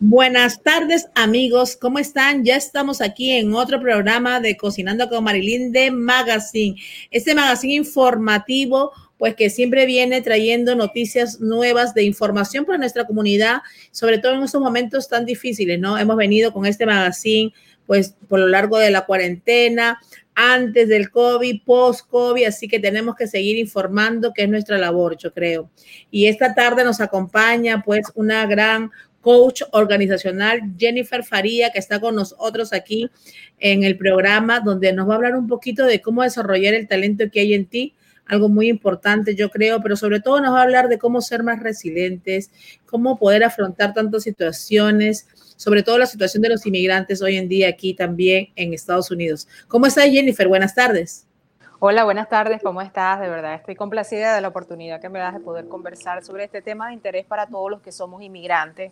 Buenas tardes amigos, ¿cómo están? Ya estamos aquí en otro programa de Cocinando con Marilyn de Magazine. Este magazine informativo, pues que siempre viene trayendo noticias nuevas de información para nuestra comunidad, sobre todo en estos momentos tan difíciles, ¿no? Hemos venido con este magazine, pues por lo largo de la cuarentena, antes del COVID, post-COVID, así que tenemos que seguir informando, que es nuestra labor, yo creo. Y esta tarde nos acompaña pues una gran coach organizacional, Jennifer Faría, que está con nosotros aquí en el programa, donde nos va a hablar un poquito de cómo desarrollar el talento que hay en ti, algo muy importante, yo creo, pero sobre todo nos va a hablar de cómo ser más resilientes, cómo poder afrontar tantas situaciones, sobre todo la situación de los inmigrantes hoy en día aquí también en Estados Unidos. ¿Cómo está Jennifer? Buenas tardes. Hola, buenas tardes, ¿cómo estás? De verdad, estoy complacida de la oportunidad que me das de poder conversar sobre este tema de interés para todos los que somos inmigrantes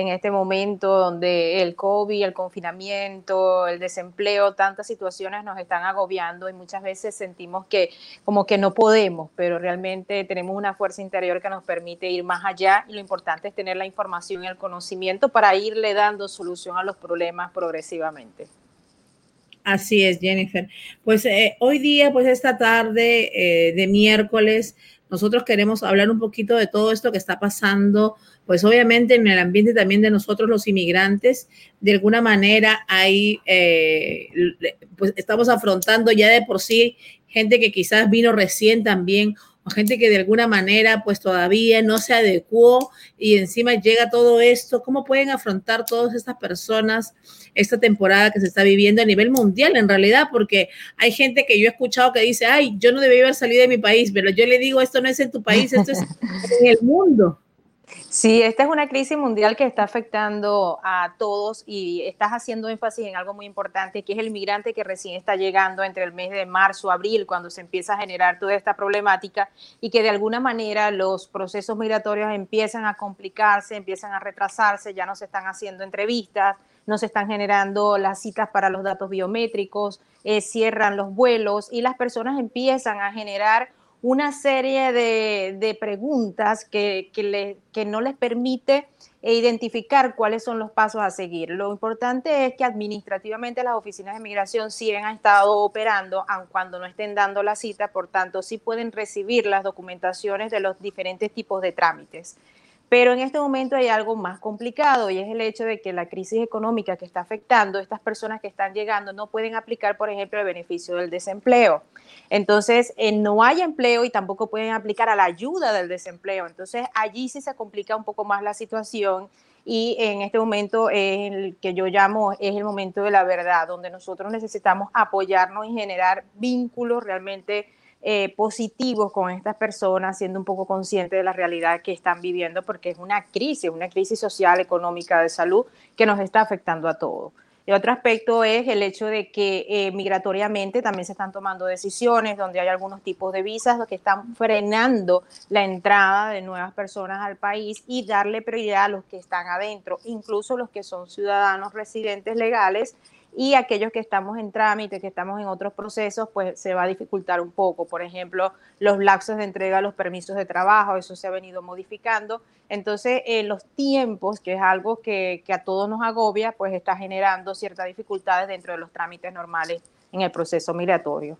en este momento donde el COVID, el confinamiento, el desempleo, tantas situaciones nos están agobiando y muchas veces sentimos que como que no podemos, pero realmente tenemos una fuerza interior que nos permite ir más allá y lo importante es tener la información y el conocimiento para irle dando solución a los problemas progresivamente. Así es, Jennifer. Pues eh, hoy día, pues esta tarde eh, de miércoles, nosotros queremos hablar un poquito de todo esto que está pasando, pues obviamente en el ambiente también de nosotros los inmigrantes, de alguna manera hay, eh, pues estamos afrontando ya de por sí gente que quizás vino recién también o gente que de alguna manera pues todavía no se adecuó y encima llega todo esto, ¿cómo pueden afrontar todas estas personas esta temporada que se está viviendo a nivel mundial en realidad? Porque hay gente que yo he escuchado que dice, ay, yo no debí haber salido de mi país, pero yo le digo, esto no es en tu país, esto es en el mundo. Sí, esta es una crisis mundial que está afectando a todos y estás haciendo énfasis en algo muy importante, que es el migrante que recién está llegando entre el mes de marzo, abril, cuando se empieza a generar toda esta problemática y que de alguna manera los procesos migratorios empiezan a complicarse, empiezan a retrasarse, ya no se están haciendo entrevistas, no se están generando las citas para los datos biométricos, eh, cierran los vuelos y las personas empiezan a generar una serie de, preguntas que, que, no les permite identificar cuáles son los pasos a seguir. Lo importante es que administrativamente las oficinas de migración sí han estado operando, aun cuando no estén dando la cita, por tanto sí pueden recibir las documentaciones de los diferentes tipos de trámites. Pero en este momento hay algo más complicado y es el hecho de que la crisis económica que está afectando a estas personas que están llegando no pueden aplicar, por ejemplo, el beneficio del desempleo. Entonces, eh, no hay empleo y tampoco pueden aplicar a la ayuda del desempleo. Entonces, allí sí se complica un poco más la situación y en este momento es el que yo llamo es el momento de la verdad, donde nosotros necesitamos apoyarnos y generar vínculos realmente eh, positivos con estas personas, siendo un poco conscientes de la realidad que están viviendo, porque es una crisis, una crisis social, económica, de salud que nos está afectando a todos. Y otro aspecto es el hecho de que eh, migratoriamente también se están tomando decisiones donde hay algunos tipos de visas que están frenando la entrada de nuevas personas al país y darle prioridad a los que están adentro, incluso los que son ciudadanos residentes legales y aquellos que estamos en trámite, que estamos en otros procesos, pues se va a dificultar un poco. Por ejemplo, los lapsos de entrega de los permisos de trabajo, eso se ha venido modificando. Entonces, eh, los tiempos, que es algo que, que, a todos nos agobia, pues está generando ciertas dificultades dentro de los trámites normales en el proceso migratorio.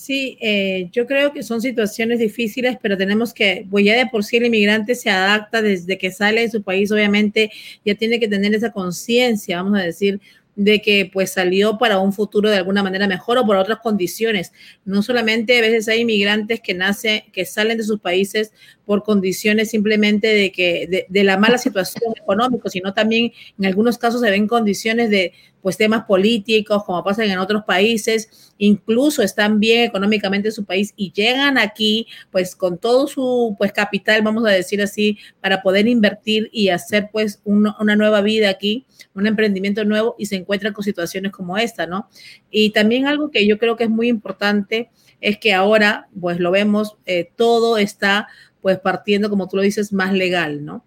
Sí, eh, yo creo que son situaciones difíciles, pero tenemos que, pues ya de por sí el inmigrante se adapta desde que sale de su país, obviamente ya tiene que tener esa conciencia, vamos a decir, de que pues salió para un futuro de alguna manera mejor o por otras condiciones. No solamente a veces hay inmigrantes que nacen, que salen de sus países por condiciones simplemente de que de, la mala situación económica, sino también en algunos casos se ven condiciones de pues temas políticos, como pasa en otros países, incluso están bien económicamente en su país y llegan aquí pues con todo su pues capital, vamos a decir así, para poder invertir y hacer pues una nueva vida aquí, un emprendimiento nuevo y se encuentran con situaciones como esta, ¿no? Y también algo que yo creo que es muy importante es que ahora pues lo vemos, eh, todo está pues partiendo, como tú lo dices, más legal, ¿no?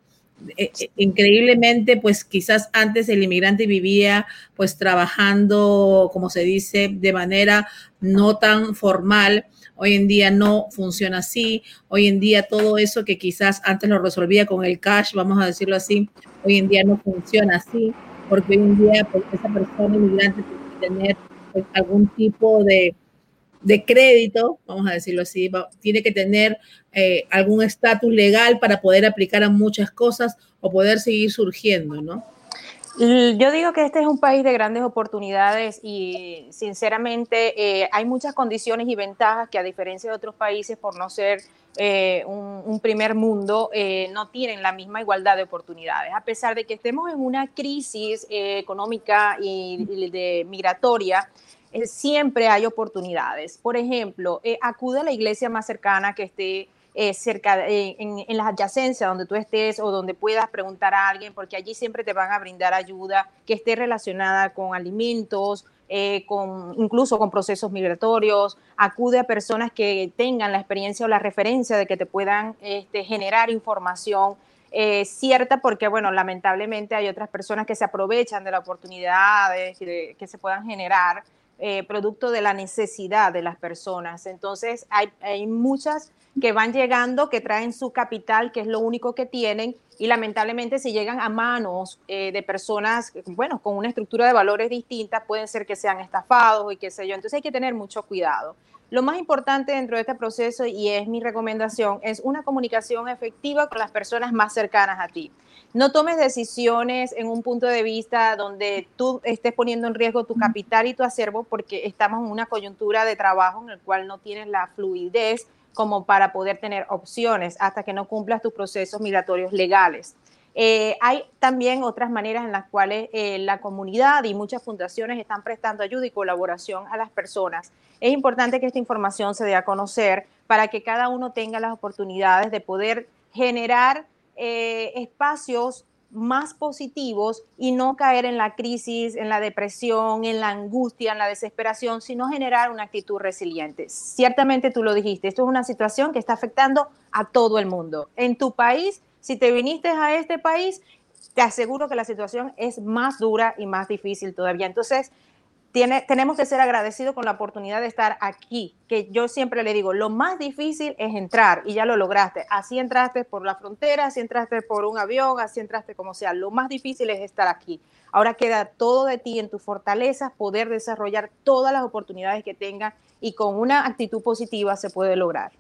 Eh, eh, increíblemente, pues quizás antes el inmigrante vivía pues trabajando, como se dice, de manera no tan formal. Hoy en día no funciona así. Hoy en día todo eso que quizás antes lo resolvía con el cash, vamos a decirlo así, hoy en día no funciona así, porque hoy en día pues, esa persona inmigrante tiene que tener pues, algún tipo de, de, crédito, vamos a decirlo así, tiene que tener eh, algún estatus legal para poder aplicar a muchas cosas o poder seguir surgiendo, ¿no? Yo digo que este es un país de grandes oportunidades y sinceramente eh, hay muchas condiciones y ventajas que a diferencia de otros países por no ser eh, un, primer mundo eh, no tienen la misma igualdad de oportunidades. A pesar de que estemos en una crisis económica y, de migratoria, siempre hay oportunidades. Por ejemplo, acude a la iglesia más cercana que esté eh, cerca, en, en, las adyacencias donde tú estés o donde puedas preguntar a alguien, porque allí siempre te van a brindar ayuda que esté relacionada con alimentos, eh, con, incluso con procesos migratorios, acude a personas que tengan la experiencia o la referencia de que te puedan este, generar información eh, cierta, porque bueno, lamentablemente hay otras personas que se aprovechan de la oportunidad de, que se puedan generar producto de la necesidad de las personas. Entonces, hay, hay muchas que van llegando, que traen su capital, que es lo único que tienen, y lamentablemente si llegan a manos eh, de personas, bueno, con una estructura de valores distinta, pueden ser que sean estafados y qué sé yo. Entonces hay que tener mucho cuidado. Lo más importante dentro de este proceso, y es mi recomendación, es una comunicación efectiva con las personas más cercanas a ti. No tomes decisiones en un punto de vista donde tú estés poniendo en riesgo tu capital y tu acervo porque estamos en una coyuntura de trabajo en el cual no tienes la fluidez como para poder tener opciones hasta que no cumplas tus procesos migratorios legales. Eh, hay también otras maneras en las cuales eh, la comunidad y muchas fundaciones están prestando ayuda y colaboración a las personas. Es importante que esta información se dé a conocer para que cada uno tenga las oportunidades de poder generar eh, espacios más positivos y no caer en la crisis, en la depresión, en la angustia, en la desesperación, sino generar una actitud resiliente. Ciertamente tú lo dijiste, esto es una situación que está afectando a todo el mundo. En tu país, si te viniste a este país, te aseguro que la situación es más dura y más difícil todavía. Entonces, tenemos que ser agradecidos con la oportunidad de estar aquí, que yo siempre le digo, lo más difícil es entrar y ya lo lograste. Así entraste por la frontera, así entraste por un avión, así entraste como sea. Lo más difícil es estar aquí. Ahora queda todo de ti en tus fortalezas, poder desarrollar todas las oportunidades que tengas y con una actitud positiva se puede lograr.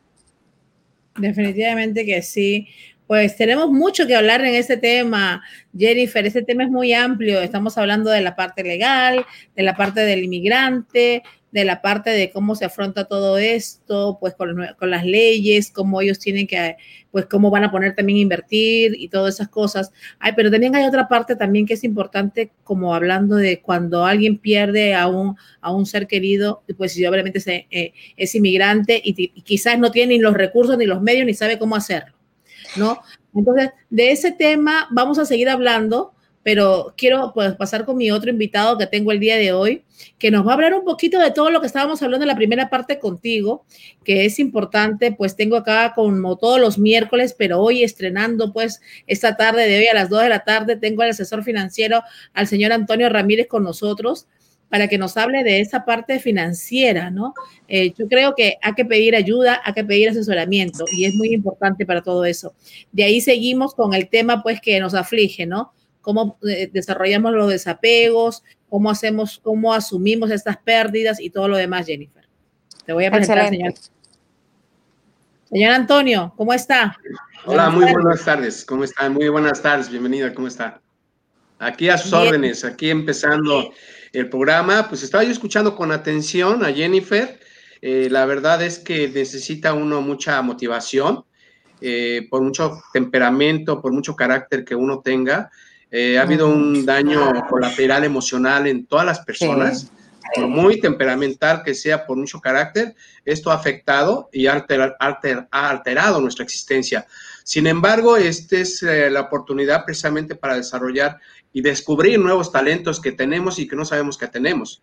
Definitivamente que sí. Pues tenemos mucho que hablar en este tema, Jennifer. Este tema es muy amplio. Estamos hablando de la parte legal, de la parte del inmigrante, de la parte de cómo se afronta todo esto, pues con, las leyes, cómo ellos tienen que, pues cómo van a poner también invertir y todas esas cosas. Ay, pero también hay otra parte también que es importante, como hablando de cuando alguien pierde a un, a un ser querido, pues si obviamente es, eh, es inmigrante y, y quizás no tiene ni los recursos ni los medios ni sabe cómo hacerlo. ¿No? Entonces, de ese tema vamos a seguir hablando, pero quiero pues, pasar con mi otro invitado que tengo el día de hoy, que nos va a hablar un poquito de todo lo que estábamos hablando en la primera parte contigo, que es importante, pues tengo acá como todos los miércoles, pero hoy estrenando pues esta tarde de hoy a las 2 de la tarde, tengo al asesor financiero, al señor Antonio Ramírez con nosotros para que nos hable de esa parte financiera, ¿no? Eh, yo creo que hay que pedir ayuda, hay que pedir asesoramiento y es muy importante para todo eso. De ahí seguimos con el tema, pues, que nos aflige, ¿no? Cómo eh, desarrollamos los desapegos, cómo hacemos, cómo asumimos estas pérdidas y todo lo demás, Jennifer. Te voy a presentar, señor. Señor Antonio, ¿cómo está? Hola, muy buenas tardes. ¿Cómo está? Muy buenas tardes. Bienvenida. ¿Cómo está? Aquí a sus órdenes, aquí empezando el programa, pues estaba yo escuchando con atención a Jennifer. Eh, la verdad es que necesita uno mucha motivación, eh, por mucho temperamento, por mucho carácter que uno tenga. Eh, ha habido un daño colateral emocional en todas las personas, por muy temperamental que sea, por mucho carácter. Esto ha afectado y ha, ha alterado nuestra existencia. Sin embargo, esta es la oportunidad precisamente para desarrollar y descubrir nuevos talentos que tenemos y que no sabemos que tenemos.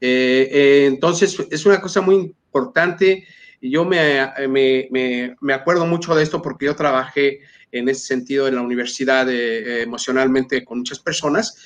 Eh, eh, entonces, es una cosa muy importante y yo me, me, me, acuerdo mucho de esto porque yo trabajé en ese sentido en la universidad eh, emocionalmente con muchas personas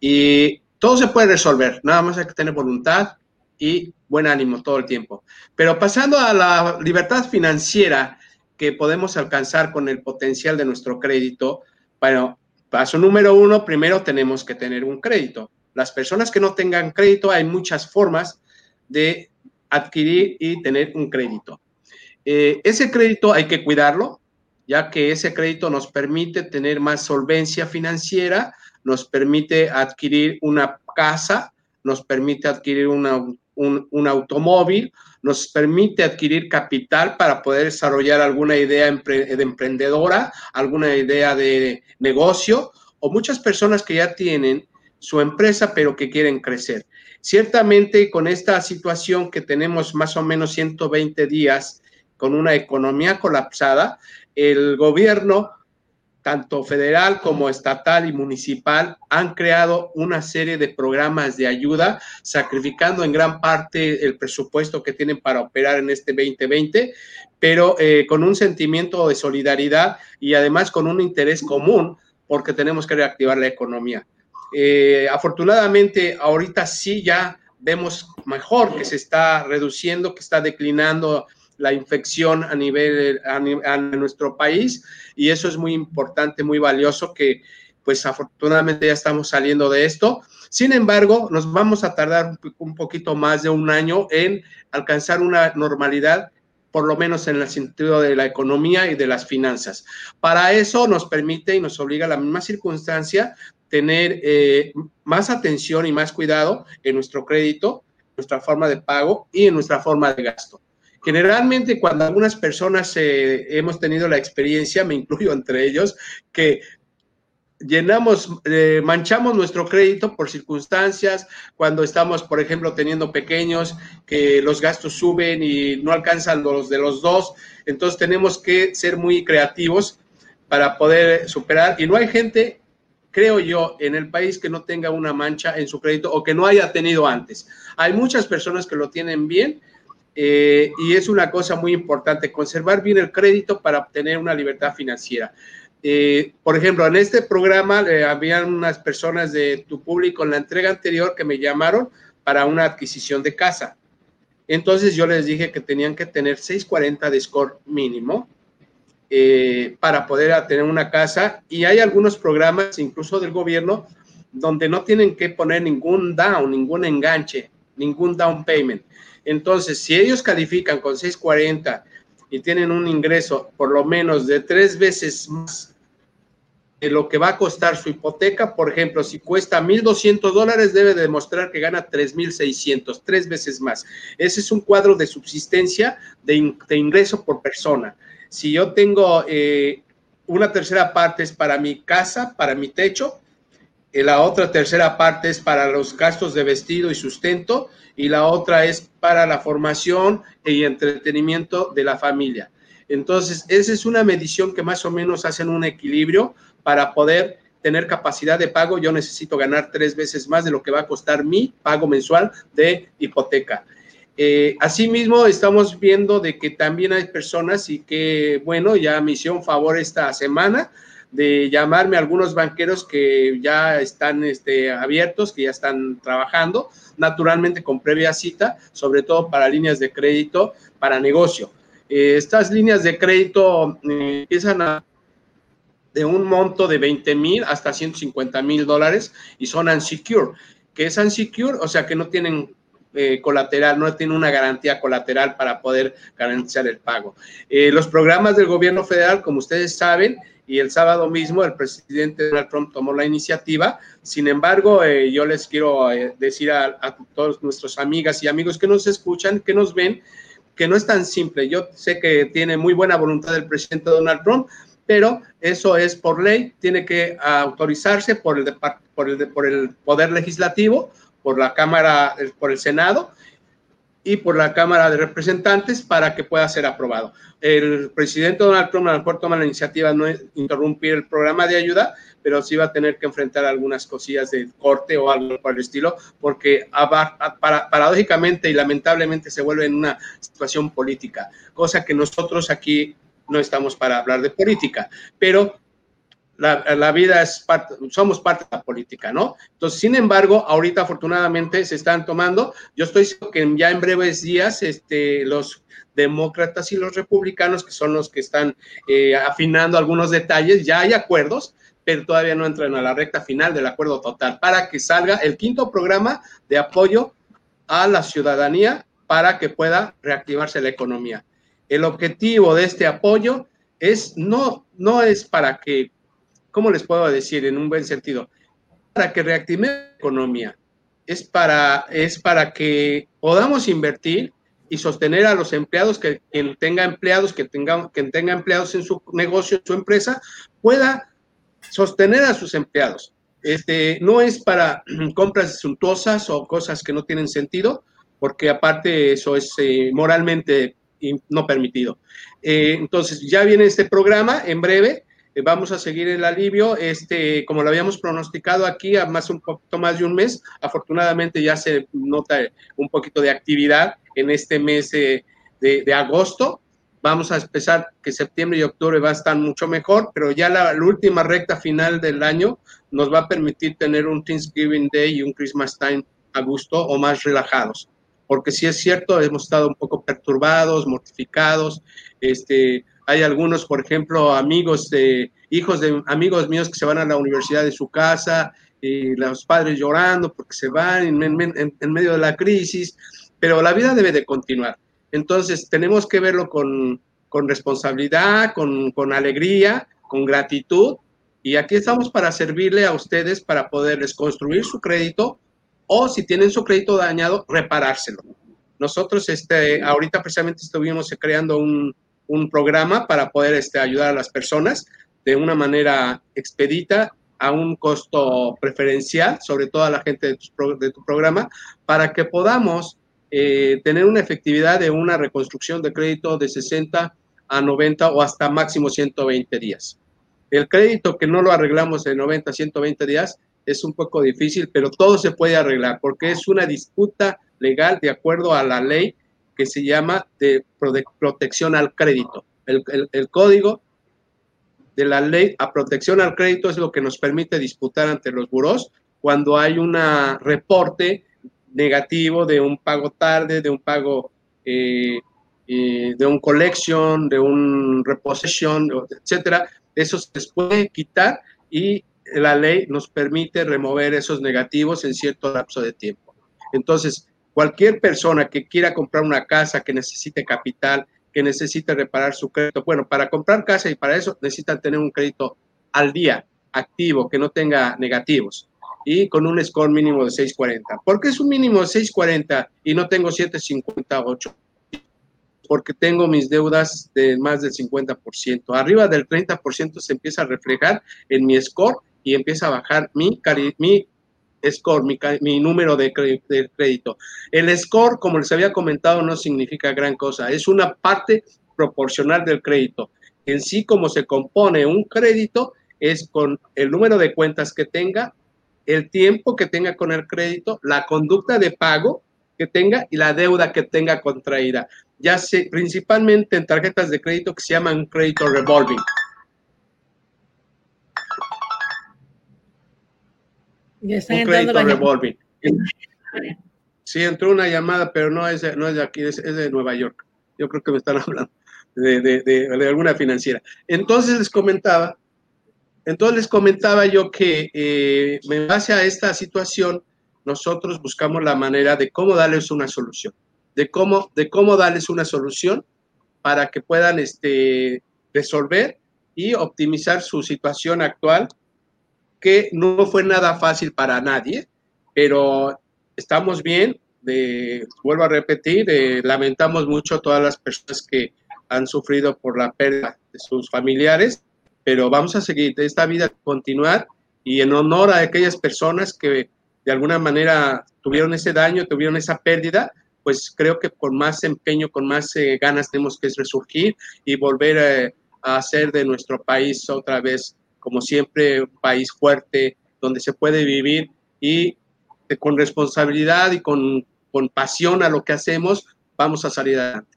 y todo se puede resolver, nada más hay que tener voluntad y buen ánimo todo el tiempo. Pero pasando a la libertad financiera que podemos alcanzar con el potencial de nuestro crédito, bueno, Paso número uno, primero tenemos que tener un crédito. Las personas que no tengan crédito, hay muchas formas de adquirir y tener un crédito. Eh, ese crédito hay que cuidarlo, ya que ese crédito nos permite tener más solvencia financiera, nos permite adquirir una casa, nos permite adquirir un, un, automóvil, nos permite adquirir capital para poder desarrollar alguna idea de emprendedora, alguna idea de negocio, o muchas personas que ya tienen su empresa, pero que quieren crecer. Ciertamente, con esta situación que tenemos más o menos 120 días con una economía colapsada, el gobierno, tanto federal como estatal y municipal, han creado una serie de programas de ayuda, sacrificando en gran parte el presupuesto que tienen para operar en este 2020, pero eh, con un sentimiento de solidaridad y además con un interés común, porque tenemos que reactivar la economía. Eh, afortunadamente, ahorita sí ya vemos mejor que se está reduciendo, que está declinando la infección a nivel a, nuestro país y eso es muy importante, muy valioso que pues afortunadamente ya estamos saliendo de esto. Sin embargo, nos vamos a tardar un poquito más de un año en alcanzar una normalidad por lo menos en el sentido de la economía y de las finanzas. Para eso nos permite y nos obliga a la misma circunstancia tener eh, más atención y más cuidado en nuestro crédito, nuestra forma de pago y en nuestra forma de gasto. Generalmente cuando algunas personas eh, hemos tenido la experiencia, me incluyo entre ellos, que llenamos, eh, manchamos nuestro crédito por circunstancias, cuando estamos, por ejemplo, teniendo pequeños, que los gastos suben y no alcanzan los de los dos, entonces tenemos que ser muy creativos para poder superar. Y no hay gente, creo yo, en el país que no tenga una mancha en su crédito o que no haya tenido antes. Hay muchas personas que lo tienen bien eh, y es una cosa muy importante, conservar bien el crédito para obtener una libertad financiera. Eh, por ejemplo, en este programa eh, habían unas personas de tu público en la entrega anterior que me llamaron para una adquisición de casa. Entonces yo les dije que tenían que tener 640 de score mínimo para poder tener una casa y hay algunos programas, incluso del gobierno, donde no tienen que poner ningún down, ningún enganche, ningún down payment. Entonces, si ellos califican con 640 y tienen un ingreso por lo menos de tres veces más de lo que va a costar su hipoteca, por ejemplo, si cuesta 1.200 dólares, debe demostrar que gana 3.600, tres veces más. Ese es un cuadro de subsistencia de, ingreso por persona. Si yo tengo eh, una tercera parte es para mi casa, para mi techo, la otra tercera parte es para los gastos de vestido y sustento, y la otra es para la formación y entretenimiento de la familia. Entonces, esa es una medición que más o menos hacen un equilibrio para poder tener capacidad de pago. Yo necesito ganar tres veces más de lo que va a costar mi pago mensual de hipoteca. Eh, asimismo, estamos viendo de que también hay personas y que, bueno, ya me hicieron favor esta semana de llamarme a algunos banqueros que ya están este, abiertos, que ya están trabajando, naturalmente con previa cita, sobre todo para líneas de crédito para negocio. Eh, estas líneas de crédito eh, empiezan a de un monto de 20 mil hasta 150 mil dólares y son unsecure. que es unsecure? O sea que no tienen eh, colateral, no tienen una garantía colateral para poder garantizar el pago. los programas del gobierno federal, como ustedes saben, y el sábado mismo el presidente Donald Trump tomó la iniciativa. Sin embargo, eh, yo les quiero eh, decir a, todos nuestros amigas y amigos que nos escuchan, que nos ven, que no es tan simple. Yo sé que tiene muy buena voluntad el presidente Donald Trump, pero eso es por ley, tiene que autorizarse por el, Poder Legislativo, por la Cámara, por el Senado, y por la Cámara de Representantes para que pueda ser aprobado. El presidente Donald Trump a lo mejor toma la iniciativa de no interrumpir el programa de ayuda, pero sí va a tener que enfrentar algunas cosillas de corte o algo por el estilo, porque paradójicamente y lamentablemente se vuelve en una situación política, cosa que nosotros aquí no estamos para hablar de política, pero la, vida es parte, somos parte de la política, ¿no? Entonces, sin embargo, ahorita afortunadamente se están tomando, yo estoy seguro que ya en breves días, este, los demócratas y los republicanos, que son los que están eh, afinando algunos detalles, ya hay acuerdos pero todavía no entran a la recta final del acuerdo total para que salga el quinto programa de apoyo a la ciudadanía para que pueda reactivarse la economía. El objetivo de este apoyo es no, no es para que, ¿cómo les puedo decir en un buen sentido? Para que reactive la economía, es para, es para que podamos invertir y sostener a los empleados, que quien tenga empleados, que tenga, quien tenga empleados en su negocio, en su empresa, pueda sostener a sus empleados. Este, no es para compras suntuosas o cosas que no tienen sentido, porque aparte eso es eh, moralmente no permitido. Eh, entonces, ya viene este programa en breve. Eh, vamos a seguir el alivio. Este, como lo habíamos pronosticado aquí, a más un poquito más de un mes, afortunadamente ya se nota un poquito de actividad en este mes de, agosto. Vamos a empezar que septiembre y octubre va a estar mucho mejor, pero ya la, última recta final del año nos va a permitir tener un Thanksgiving Day y un Christmas Time a gusto o más relajados. Porque si es cierto, hemos estado un poco perturbados, mortificados. Este, hay algunos, por ejemplo, amigos de hijos de amigos míos que se van a la universidad de su casa, y los padres llorando porque se van en medio de la crisis pero la vida debe de continuar. Entonces, tenemos que verlo con, responsabilidad, con, alegría, con gratitud, y aquí estamos para servirle a ustedes para poderles construir su crédito o si tienen su crédito dañado, reparárselo. Nosotros este, ahorita precisamente estuvimos creando un, programa para poder este, ayudar a las personas de una manera expedita a un costo preferencial, sobre todo a la gente de tu, programa, para que podamos eh, tener una efectividad de una reconstrucción de crédito de 60 a 90 o hasta máximo 120 días. El crédito que no lo arreglamos de 90 a 120 días es un poco difícil, pero todo se puede arreglar porque es una disputa legal de acuerdo a la ley que se llama de protección al crédito. El, el código de la ley a protección al crédito es lo que nos permite disputar ante los buros cuando hay un reporte negativo de un pago tarde, de un pago, eh, eh, de un collection, de un reposition, etcétera, eso se puede quitar y la ley nos permite remover esos negativos en cierto lapso de tiempo. Entonces, cualquier persona que quiera comprar una casa, que necesite capital, que necesite reparar su crédito, bueno, para comprar casa y para eso necesitan tener un crédito al día, activo, que no tenga negativos y con un score mínimo de 640. ¿Por qué es un mínimo de 640 y no tengo 758? Porque tengo mis deudas de más del 50%. Arriba del 30% se empieza a reflejar en mi score y empieza a bajar mi, mi score, mi, número de, de crédito. El score, como les había comentado, no significa gran cosa. Es una parte proporcional del crédito. En sí, como se compone un crédito, es con el número de cuentas que tenga el tiempo que tenga con el crédito, la conducta de pago que tenga y la deuda que tenga contraída, ya sé, principalmente en tarjetas de crédito que se llaman crédito revolving. Ya un crédito revolving. Sí, entró una llamada, pero no es de, no es de aquí, es, de Nueva York. Yo creo que me están hablando de, de, de alguna financiera. Entonces les comentaba entonces les comentaba yo que eh, en base a esta situación, nosotros buscamos la manera de cómo darles una solución, de cómo, de cómo darles una solución para que puedan este, resolver y optimizar su situación actual, que no fue nada fácil para nadie, pero estamos bien. Vuelvo a repetir, lamentamos mucho a todas las personas que han sufrido por la pérdida de sus familiares pero vamos a seguir esta vida, continuar y en honor a aquellas personas que de alguna manera tuvieron ese daño, tuvieron esa pérdida, pues creo que con más empeño, con más eh, ganas tenemos que resurgir y volver eh, a hacer de nuestro país otra vez, como siempre, un país fuerte, donde se puede vivir y eh, con responsabilidad y con, con pasión a lo que hacemos, vamos a salir adelante.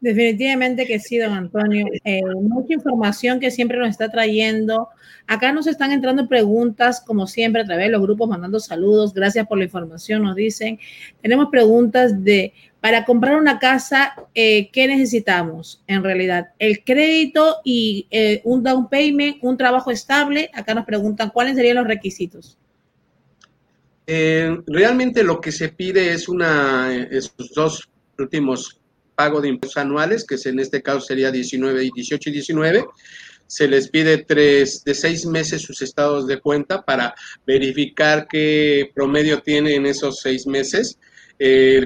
Definitivamente que sí, don Antonio. Eh, mucha información que siempre nos está trayendo. Acá nos están entrando preguntas, como siempre, a través de los grupos, mandando saludos. Gracias por la información, nos dicen. Tenemos preguntas de, para comprar una casa, eh, ¿qué necesitamos en realidad? El crédito y eh, un down payment, un trabajo estable. Acá nos preguntan cuáles serían los requisitos. realmente lo que se pide es una, esos dos últimos pago de impuestos anuales, que en este caso sería 19 y 18 y 19. Se les pide tres de seis meses sus estados de cuenta para verificar qué promedio tiene en esos seis meses.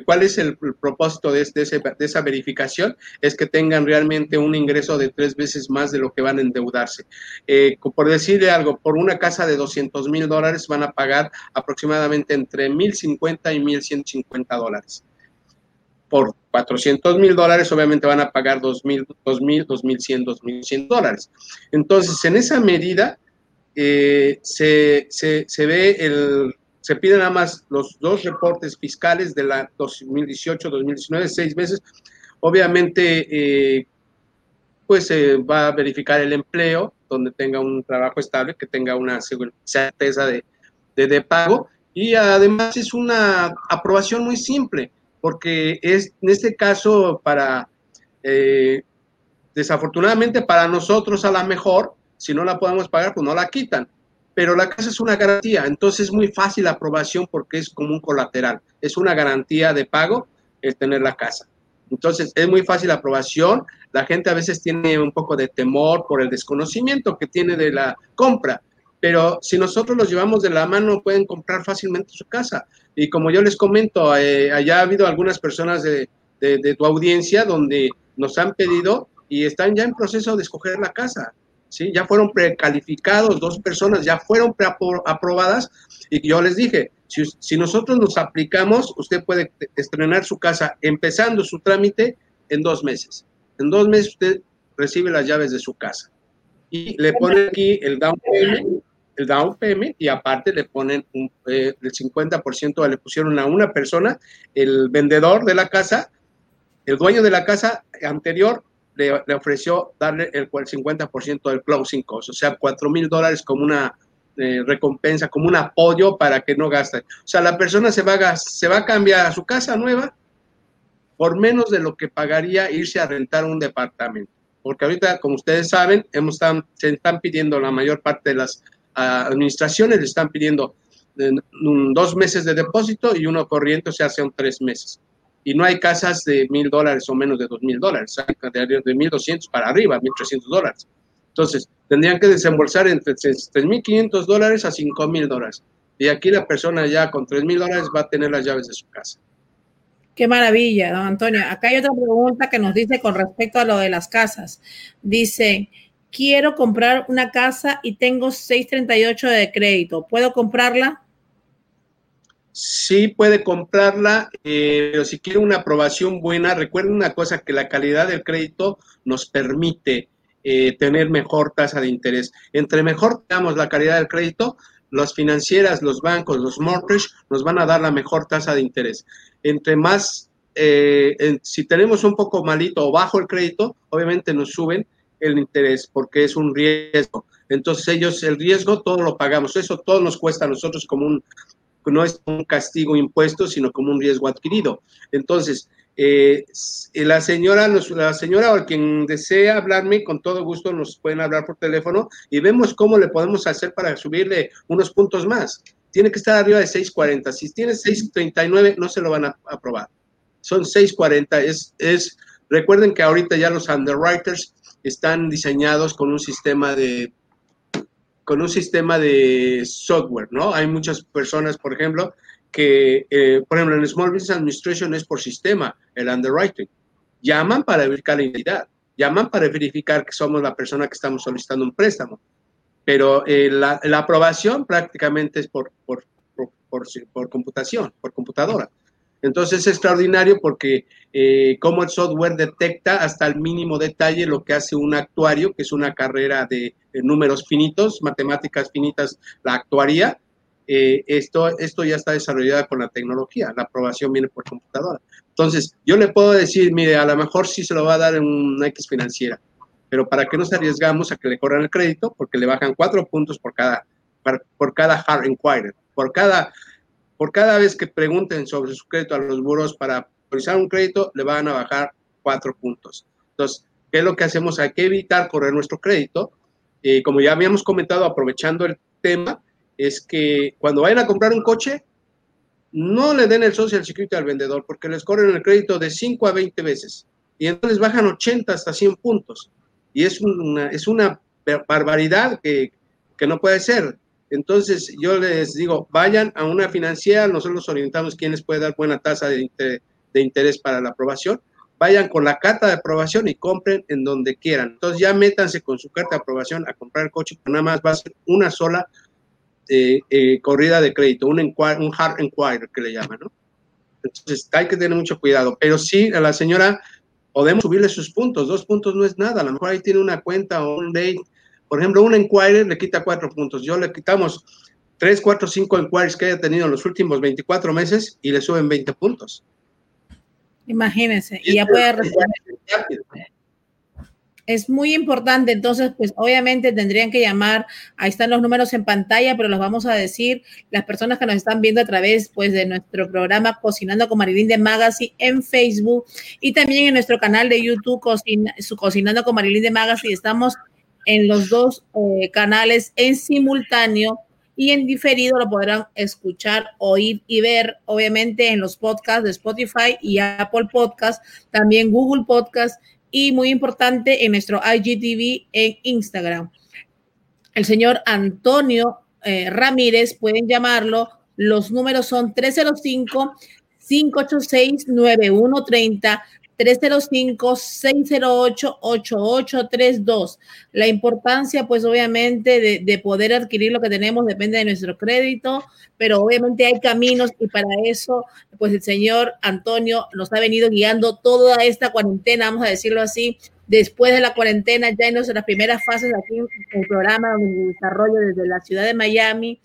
¿Cuál es el, propósito de, de, esa verificación? Es que tengan realmente un ingreso de tres veces más de lo que van a endeudarse. Eh, por decirle algo, por una casa de 200 mil dólares van a pagar aproximadamente entre 1.050 y 1.150 dólares por 400 mil dólares, obviamente van a pagar 2 mil, 2 mil, 2.100, 2.100 dólares. Entonces, en esa medida, eh, se, se, ve el, se piden nada más los dos reportes fiscales de la 2018-2019, seis meses. Obviamente, eh, pues se va a verificar el empleo, donde tenga un trabajo estable, que tenga una certeza de, de, de pago. Y además es una aprobación muy simple porque es en este caso para, eh, desafortunadamente para nosotros a lo mejor, si no la podemos pagar, pues no la quitan. Pero la casa es una garantía, entonces es muy fácil la aprobación porque es como un colateral, es una garantía de pago el tener la casa. Entonces es muy fácil la aprobación, la gente a veces tiene un poco de temor por el desconocimiento que tiene de la compra, pero si nosotros los llevamos de la mano pueden comprar fácilmente su casa. Y como yo les comento, eh, allá ha habido algunas personas de, tu audiencia donde nos han pedido y están ya en proceso de escoger la casa. ¿sí? Ya fueron precalificados, dos personas ya fueron aprobadas y yo les dije, si, si nosotros nos aplicamos, usted puede estrenar su casa empezando su trámite en dos meses. En dos meses usted recibe las llaves de su casa. Y le pone aquí el down payment el down payment y aparte le ponen un, eh, el 50%, le pusieron a una persona, el vendedor de la casa, el dueño de la casa anterior le, ofreció darle el, 50% del closing cost, o sea, 4 mil dólares como una eh, recompensa, como un apoyo para que no gaste. O sea, la persona se va, a, cambiar a su casa nueva por menos de lo que pagaría irse a rentar un departamento. Porque ahorita, como ustedes saben, hemos se están pidiendo la mayor parte de las administraciones le están pidiendo dos meses de depósito y uno corriente, o sea, son tres meses. Y no hay casas de mil dólares o menos de dos mil dólares, de mil doscientos para arriba, mil trescientos dólares. Entonces, tendrían que desembolsar entre tres mil quinientos dólares a cinco mil dólares. Y aquí la persona ya con tres mil dólares va a tener las llaves de su casa. Qué maravilla, don Antonio. Acá hay otra pregunta que nos dice con respecto a lo de las casas. Dice, quiero comprar una casa y tengo 638 de crédito. ¿Puedo comprarla? Sí, puede comprarla, eh, pero si quiere una aprobación buena, recuerden una cosa, que la calidad del crédito nos permite eh, tener mejor tasa de interés. Entre mejor tengamos la calidad del crédito, las financieras, los bancos, los mortgage nos van a dar la mejor tasa de interés. Entre más, eh, si tenemos un poco malito o bajo el crédito, obviamente nos suben el interés porque es un riesgo. Entonces ellos el riesgo todo lo pagamos. Eso todo nos cuesta a nosotros como un, no es un castigo impuesto, sino como un riesgo adquirido. Entonces, eh, la señora, la señora o quien desea hablarme, con todo gusto nos pueden hablar por teléfono y vemos cómo le podemos hacer para subirle unos puntos más. Tiene que estar arriba de 640. Si tiene 639, no se lo van a aprobar. Son 640. Es, es, recuerden que ahorita ya los underwriters están diseñados con un sistema de con un sistema de software, ¿no? Hay muchas personas, por ejemplo, que, eh, por ejemplo, en Small Business Administration es por sistema, el underwriting. Llaman para verificar la identidad, llaman para verificar que somos la persona que estamos solicitando un préstamo, pero eh, la, aprobación prácticamente es por, por, por computación, por computadora. Entonces es extraordinario porque eh, como el software detecta hasta el mínimo detalle lo que hace un actuario, que es una carrera de, números finitos, matemáticas finitas, la actuaría. Eh, esto, esto ya está desarrollado con la tecnología, la aprobación viene por computadora. Entonces, yo le puedo decir, mire, a lo mejor sí se lo va a dar en una X financiera, pero ¿para qué nos arriesgamos a que le corran el crédito? Porque le bajan cuatro puntos por cada, por cada hard inquiry, por cada, por cada vez que pregunten sobre su crédito a los buros para autorizar un crédito, le van a bajar cuatro puntos. Entonces, ¿qué es lo que hacemos? Hay que evitar correr nuestro crédito. Eh, como ya habíamos comentado, aprovechando el tema, es que cuando vayan a comprar un coche, no le den el social security al vendedor porque les corren el crédito de 5 a 20 veces y entonces bajan 80 hasta 100 puntos. Y es una, es una barbaridad que, que no puede ser. Entonces yo les digo, vayan a una financiera, nosotros orientamos quién les puede dar buena tasa de de interés para la aprobación, vayan con la carta de aprobación y compren en donde quieran. Entonces ya métanse con su carta de aprobación a comprar el coche, nada más va a ser una sola eh, eh, corrida de crédito, un, un hard inquiry que le llaman, ¿no? Entonces hay que tener mucho cuidado, pero sí a la señora podemos subirle sus puntos, dos puntos no es nada, a lo mejor ahí tiene una cuenta o un date, por ejemplo, un inquiry le quita cuatro puntos, yo le quitamos tres, cuatro, cinco inquiries que haya tenido en los últimos 24 meses y le suben 20 puntos. Imagínense, y ya puede responder. Es muy importante, entonces, pues obviamente tendrían que llamar, ahí están los números en pantalla, pero los vamos a decir las personas que nos están viendo a través, pues, de nuestro programa Cocinando con Marilyn de Magazine en Facebook y también en nuestro canal de YouTube Cocinando con Marilyn de Magazine. Estamos en los dos eh, canales en simultáneo y en diferido lo podrán escuchar, oír y ver, obviamente, en los podcasts de Spotify y Apple Podcast, también Google Podcast y muy importante en nuestro IGTV en Instagram. El señor Antonio eh, Ramírez, pueden llamarlo, los números son 305 586 9130 305-608-8832. La importancia, pues obviamente, de, de, poder adquirir lo que tenemos depende de nuestro crédito, pero obviamente hay caminos y para eso, pues el señor Antonio nos ha venido guiando toda esta cuarentena, vamos a decirlo así, después de la cuarentena, ya en nuestras primeras fases aquí en el programa donde desarrollo desde la ciudad de Miami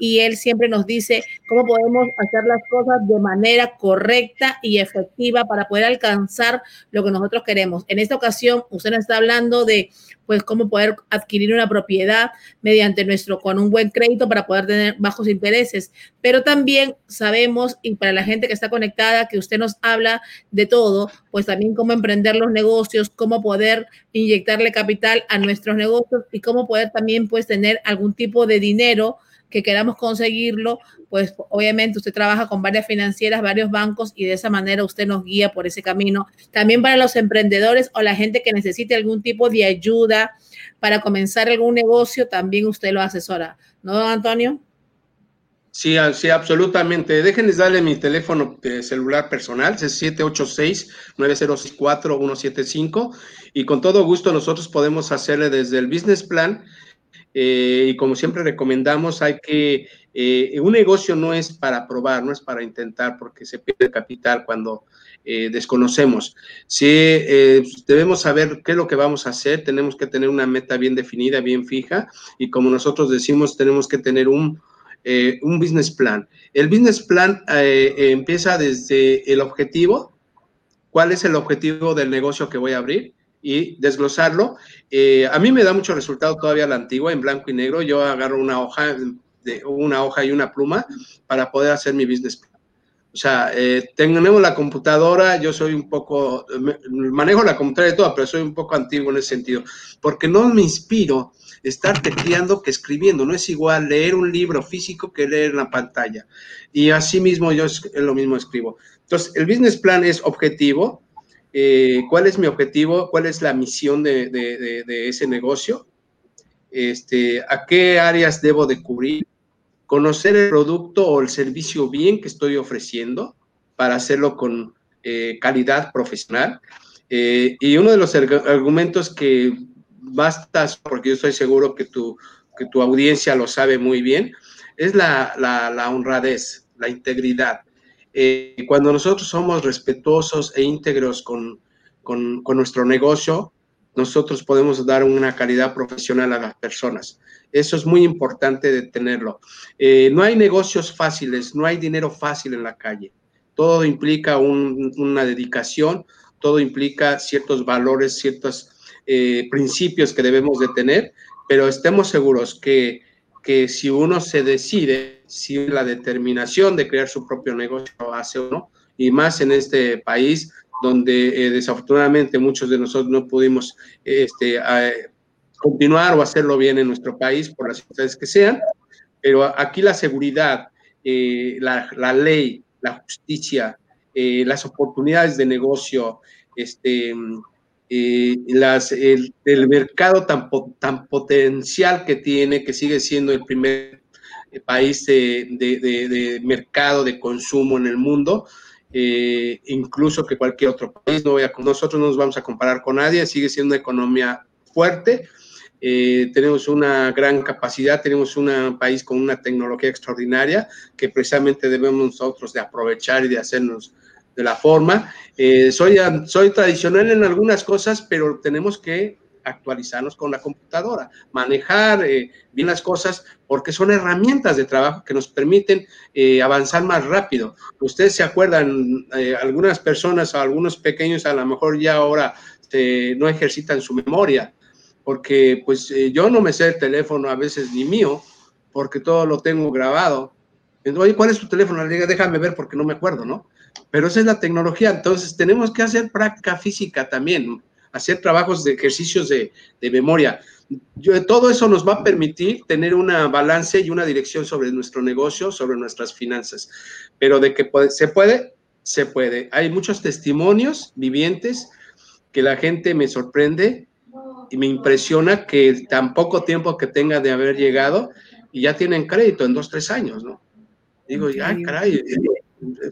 y él siempre nos dice cómo podemos hacer las cosas de manera correcta y efectiva para poder alcanzar lo que nosotros queremos. En esta ocasión, usted nos está hablando de pues cómo poder adquirir una propiedad mediante nuestro, con un buen crédito para poder tener bajos intereses. Pero también sabemos, y para la gente que está conectada, que usted nos habla de todo, pues también cómo emprender los negocios, cómo poder inyectarle capital a nuestros negocios y cómo poder también pues tener algún tipo de dinero que queramos conseguirlo, pues obviamente usted trabaja con varias financieras, varios bancos y de esa manera usted nos guía por ese camino. También para los emprendedores o la gente que necesite algún tipo de ayuda para comenzar algún negocio, también usted lo asesora. ¿No, don Antonio? Sí, sí, absolutamente. Déjenles darle mi teléfono celular personal, es 786-9064-175 y con todo gusto nosotros podemos hacerle desde el business plan eh, y como siempre recomendamos, hay que, eh, un negocio no es para probar, no es para intentar, porque se pierde capital cuando eh, desconocemos. Sí, debemos saber qué es lo que vamos a hacer, tenemos que tener una meta bien definida, bien fija, y como nosotros decimos, tenemos que tener un, un business plan. El business plan empieza desde el objetivo, cuál es el objetivo del negocio que voy a abrir, y desglosarlo. Eh, a mí me da mucho resultado todavía la antigua, en blanco y negro. Yo agarro una hoja, de, una hoja y una pluma para poder hacer mi business plan. O sea, eh, tenemos la computadora, yo soy un poco, manejo la computadora y todo, pero soy un poco antiguo en ese sentido, porque no me inspiro estar tecleando que escribiendo. No es igual leer un libro físico que leer en la pantalla. Y así mismo yo lo mismo escribo. Entonces, el business plan es objetivo, eh, cuál es mi objetivo, cuál es la misión de, ese negocio, este, a qué áreas debo de cubrir, conocer el producto o el servicio bien que estoy ofreciendo para hacerlo con eh, calidad profesional. Eh, y uno de los argumentos que basta, porque yo estoy seguro que tu, audiencia lo sabe muy bien, es la honradez, la integridad. Eh, cuando nosotros somos respetuosos e íntegros con, con, nuestro negocio, nosotros podemos dar una calidad profesional a las personas. Eso es muy importante de tenerlo. Eh, no hay negocios fáciles, no hay dinero fácil en la calle. todo implica una dedicación, todo implica ciertos valores, ciertos eh, principios que debemos de tener, pero estemos seguros que, que si uno se decide, si la determinación de crear su propio negocio hace uno, y más en este país donde eh, desafortunadamente muchos de nosotros no pudimos este, continuar o hacerlo bien en nuestro país por las circunstancias que sean, pero aquí la seguridad, eh, la, la, ley, la justicia, eh, las oportunidades de negocio, este, las, el, mercado tan, tan potencial que tiene, que sigue siendo el primer país de, mercado de consumo en el mundo, eh, incluso que cualquier otro país. Nosotros no nos vamos a comparar con nadie, sigue siendo una economía fuerte. Eh, tenemos una gran capacidad, tenemos un país con una tecnología extraordinaria que precisamente debemos nosotros de aprovechar y de hacernos de la forma. Eh, soy, soy tradicional en algunas cosas, pero tenemos que actualizarnos con la computadora, manejar eh, bien las cosas, porque son herramientas de trabajo que nos permiten eh, avanzar más rápido. Ustedes se acuerdan, eh, algunas personas, algunos pequeños a lo mejor ya ahora no ejercitan su memoria, porque pues yo no me sé el teléfono a veces ni mío, porque todo lo tengo grabado. Entonces, Oye, ¿cuál es tu teléfono? Le digo, déjame ver porque no me acuerdo, ¿no? Pero esa es la tecnología, entonces tenemos que hacer práctica física también hacer trabajos de ejercicios de, memoria. Yo, todo eso nos va a permitir tener una balance y una dirección sobre nuestro negocio, sobre nuestras finanzas. Pero de que se puede, se puede. Hay muchos testimonios vivientes que la gente me sorprende y me impresiona que tan poco tiempo que tenga de haber llegado y ya tienen crédito en dos, tres años, ¿no? Digo, ay, caray,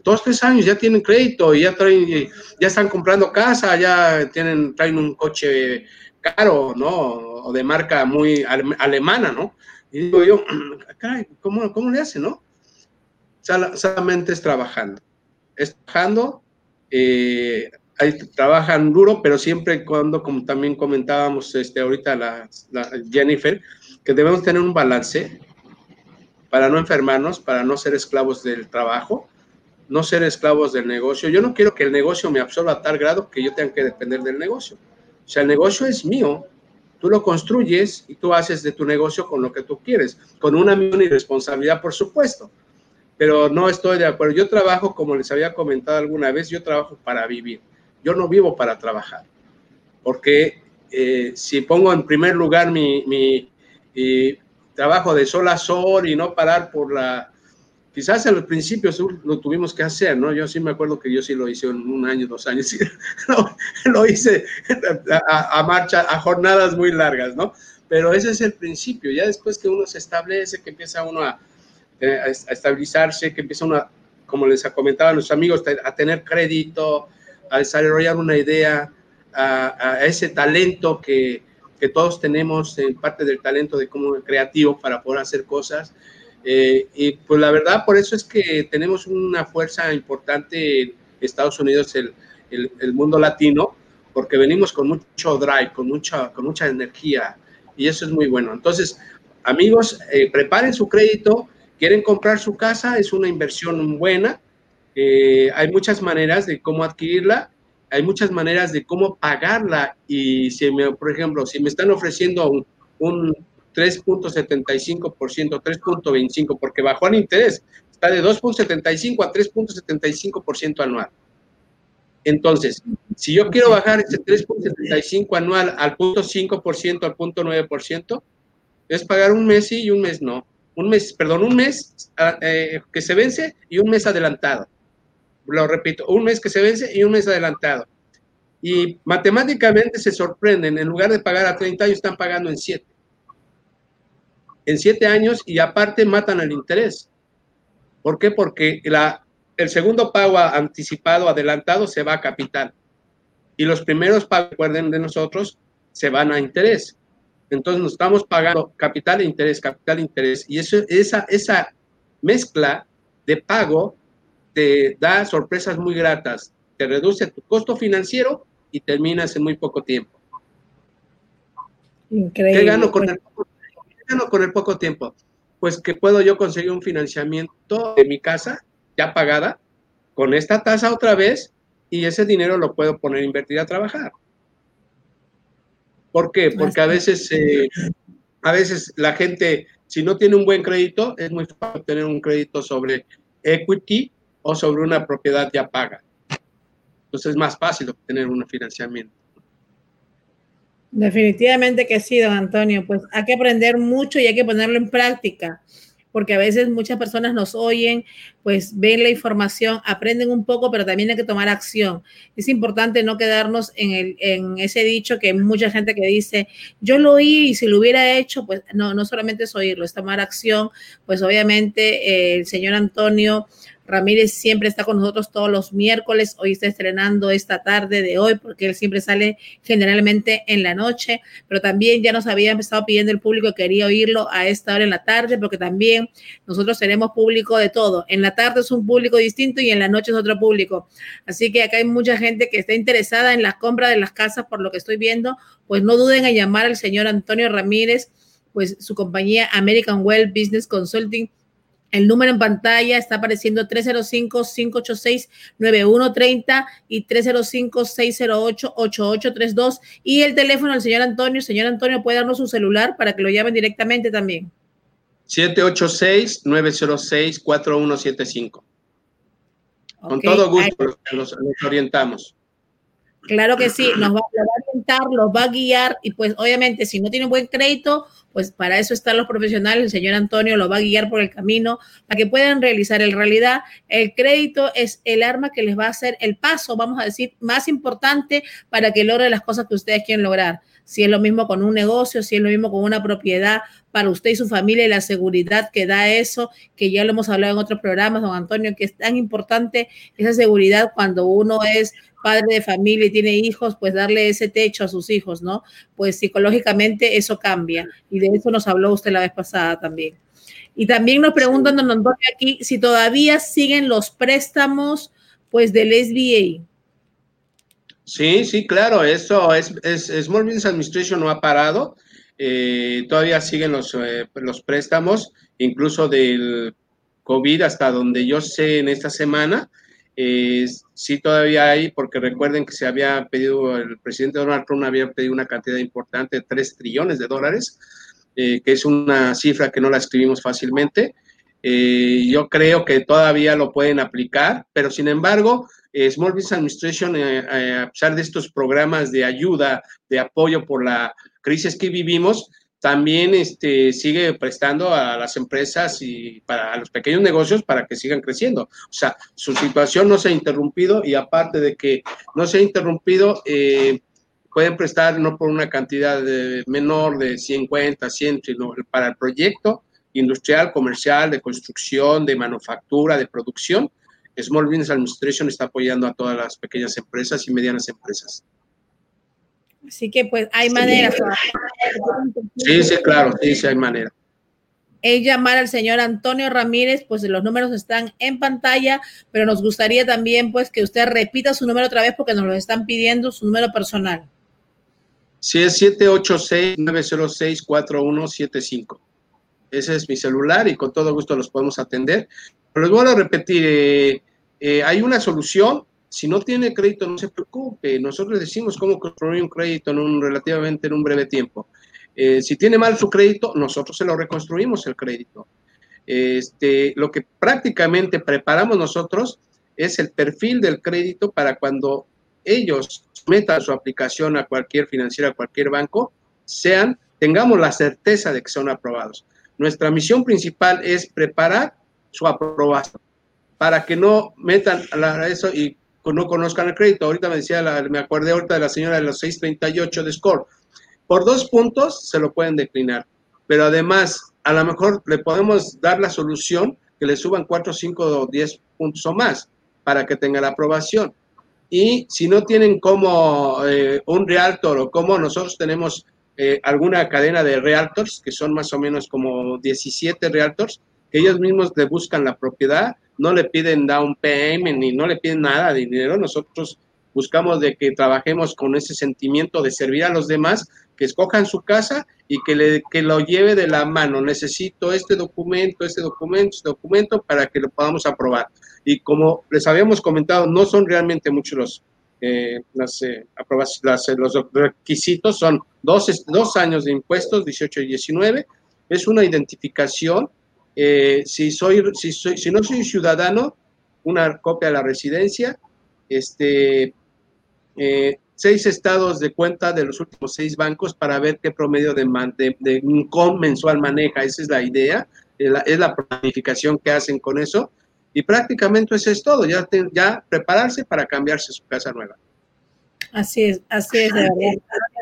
dos, tres años ya tienen crédito, ya traen, ya están comprando casa, ya tienen, traen un coche caro, ¿no? O de marca muy alemana, ¿no? Y digo yo, caray, ¿cómo, cómo le hace, no? solamente es trabajando. Es trabajando, eh, ahí trabajan duro, pero siempre cuando, como también comentábamos este, ahorita la, la Jennifer, que debemos tener un balance para no enfermarnos, para no ser esclavos del trabajo, no ser esclavos del negocio. Yo no quiero que el negocio me absorba a tal grado que yo tenga que depender del negocio. O sea, el negocio es mío, tú lo construyes y tú haces de tu negocio con lo que tú quieres, con una mínima responsabilidad, por supuesto. Pero no estoy de acuerdo. Yo trabajo, como les había comentado alguna vez, yo trabajo para vivir. Yo no vivo para trabajar. Porque eh, si pongo en primer lugar mi, mi trabajo de sol a sol y no parar por la Quizás en los principios lo tuvimos que hacer, ¿no? Yo sí me acuerdo que yo sí lo hice en un año, dos años, lo, hice a, marcha, a jornadas muy largas, ¿no? Pero ese es el principio, ya después que uno se establece, que empieza uno a, eh, a estabilizarse, que empieza uno, como les comentaba a nuestros amigos, a tener crédito, a desarrollar una idea, a, ese talento que, que todos tenemos, en parte del talento de como creativo para poder hacer cosas, eh, y pues la verdad, por eso es que tenemos una fuerza importante en Estados Unidos, el, el, mundo latino, porque venimos con mucho drive, con mucha, con mucha energía, y eso es muy bueno. Entonces, amigos, eh, preparen su crédito, quieren comprar su casa, es una inversión buena, eh, hay muchas maneras de cómo adquirirla, hay muchas maneras de cómo pagarla, y si me, por ejemplo, si me están ofreciendo un, un 3.75%, 3.25%, porque bajó el interés, está de 2.75 a 3.75% anual. Entonces, si yo quiero bajar ese 3.75 anual al 0.5%, al 0.9%, es pagar un mes sí y un mes no. Un mes, perdón, un mes ah, eh, que se vence y un mes adelantado. Lo repito, un mes que se vence y un mes adelantado. Y matemáticamente se sorprenden, en lugar de pagar a 30 años, están pagando en 7 en siete años y aparte matan el interés. ¿Por qué? Porque la, el segundo pago anticipado, adelantado, se va a capital. Y los primeros pagos, recuerden de nosotros, se van a interés. Entonces nos estamos pagando capital e interés, capital e interés. Y eso, esa, esa mezcla de pago te da sorpresas muy gratas. Te reduce tu costo financiero y terminas en muy poco tiempo. Increíble. ¿Qué gano con el con el poco tiempo? Pues que puedo yo conseguir un financiamiento de mi casa ya pagada con esta tasa otra vez y ese dinero lo puedo poner a invertir a trabajar. ¿Por qué? Porque a veces, eh, a veces la gente, si no tiene un buen crédito, es muy fácil tener un crédito sobre equity o sobre una propiedad ya paga. Entonces es más fácil obtener un financiamiento. Definitivamente que sí, don Antonio. Pues hay que aprender mucho y hay que ponerlo en práctica porque a veces muchas personas nos oyen, pues ven la información, aprenden un poco, pero también hay que tomar acción. Es importante no quedarnos en, el, en ese dicho que mucha gente que dice, yo lo oí y si lo hubiera hecho, pues no, no solamente es oírlo, es tomar acción. Pues obviamente eh, el señor Antonio Ramírez siempre está con nosotros todos los miércoles. Hoy está estrenando esta tarde de hoy porque él siempre sale generalmente en la noche, pero también ya nos había empezado pidiendo el público que quería oírlo a esta hora en la tarde porque también nosotros tenemos público de todo. En la tarde es un público distinto y en la noche es otro público. Así que acá hay mucha gente que está interesada en la compra de las casas por lo que estoy viendo, pues no duden en llamar al señor Antonio Ramírez, pues su compañía American Well Business Consulting el número en pantalla está apareciendo 305-586-9130 y 305-608-8832. Y el teléfono del señor Antonio. Señor Antonio, puede darnos su celular para que lo llamen directamente también. 786-906-4175. Con todo gusto los orientamos. Claro que sí, nos va, a orientar, los va a guiar y pues obviamente si no tiene buen crédito, pues para eso están los profesionales, el señor Antonio lo va a guiar por el camino para que puedan realizar. En realidad, el crédito es el arma que les va a hacer el paso, vamos a decir, más importante para que logren las cosas que ustedes quieren lograr. Si es lo mismo con un negocio, si es lo mismo con una propiedad para usted y su familia y la seguridad que da eso, que ya lo hemos hablado en otros programas, don Antonio, que es tan importante esa seguridad cuando uno es padre de familia y tiene hijos, pues darle ese techo a sus hijos, ¿no? Pues psicológicamente eso cambia. Y de eso nos habló usted la vez pasada también. Y también nos preguntan, don Antonio, aquí si todavía siguen los préstamos, pues del SBA. Sí, sí, claro, eso es, es Small Business Administration no ha parado. Eh, todavía siguen los, eh, los préstamos, incluso del COVID hasta donde yo sé en esta semana. Eh, sí todavía hay, porque recuerden que se había pedido, el presidente Donald Trump había pedido una cantidad importante de 3 trillones de dólares, eh, que es una cifra que no la escribimos fácilmente. Eh, yo creo que todavía lo pueden aplicar, pero sin embargo, Small Business Administration, a pesar de estos programas de ayuda, de apoyo por la crisis que vivimos, también este, sigue prestando a las empresas y para los pequeños negocios para que sigan creciendo. O sea, su situación no se ha interrumpido y aparte de que no se ha interrumpido, eh, pueden prestar no por una cantidad menor de 50, 100, sino para el proyecto industrial, comercial, de construcción, de manufactura, de producción. Small Business Administration está apoyando a todas las pequeñas empresas y medianas empresas. Así que pues hay maneras. Sí, sí, claro, sí, sí hay manera. Es llamar al señor Antonio Ramírez, pues los números están en pantalla, pero nos gustaría también pues que usted repita su número otra vez porque nos lo están pidiendo, su número personal. Sí, es 786-906-4175. Ese es mi celular y con todo gusto los podemos atender. Pero les voy a repetir, eh, eh, hay una solución si no tiene crédito, no se preocupe. Nosotros decimos cómo construir un crédito en un relativamente en un breve tiempo. Eh, si tiene mal su crédito, nosotros se lo reconstruimos el crédito. Este, lo que prácticamente preparamos nosotros es el perfil del crédito para cuando ellos metan su aplicación a cualquier financiera, a cualquier banco, sean, tengamos la certeza de que son aprobados. Nuestra misión principal es preparar su aprobación para que no metan eso y no conozcan el crédito. Ahorita me decía, me acordé ahorita de la señora de los 638 de score. Por dos puntos se lo pueden declinar, pero además, a lo mejor le podemos dar la solución que le suban 4, 5 o 10 puntos o más para que tenga la aprobación. Y si no tienen como eh, un realtor o como nosotros tenemos eh, alguna cadena de realtors, que son más o menos como 17 realtors, ellos mismos le buscan la propiedad no le piden down payment ni no le piden nada de dinero, nosotros buscamos de que trabajemos con ese sentimiento de servir a los demás, que escojan su casa y que, le, que lo lleve de la mano. Necesito este documento, este documento, este documento para que lo podamos aprobar. Y como les habíamos comentado, no son realmente muchos los, eh, las, eh, eh, los requisitos, son dos, dos años de impuestos, 18 y 19, es una identificación. Si, soy, si, soy, si no soy ciudadano, una copia de la residencia, este, seis estados de cuenta de los últimos seis bancos para ver qué promedio de, de, de income mensual maneja. Esa es la idea, es la, es la planificación que hacen con eso y prácticamente eso es todo, ya, ya prepararse para cambiarse su casa nueva. Así es, así es, de verdad.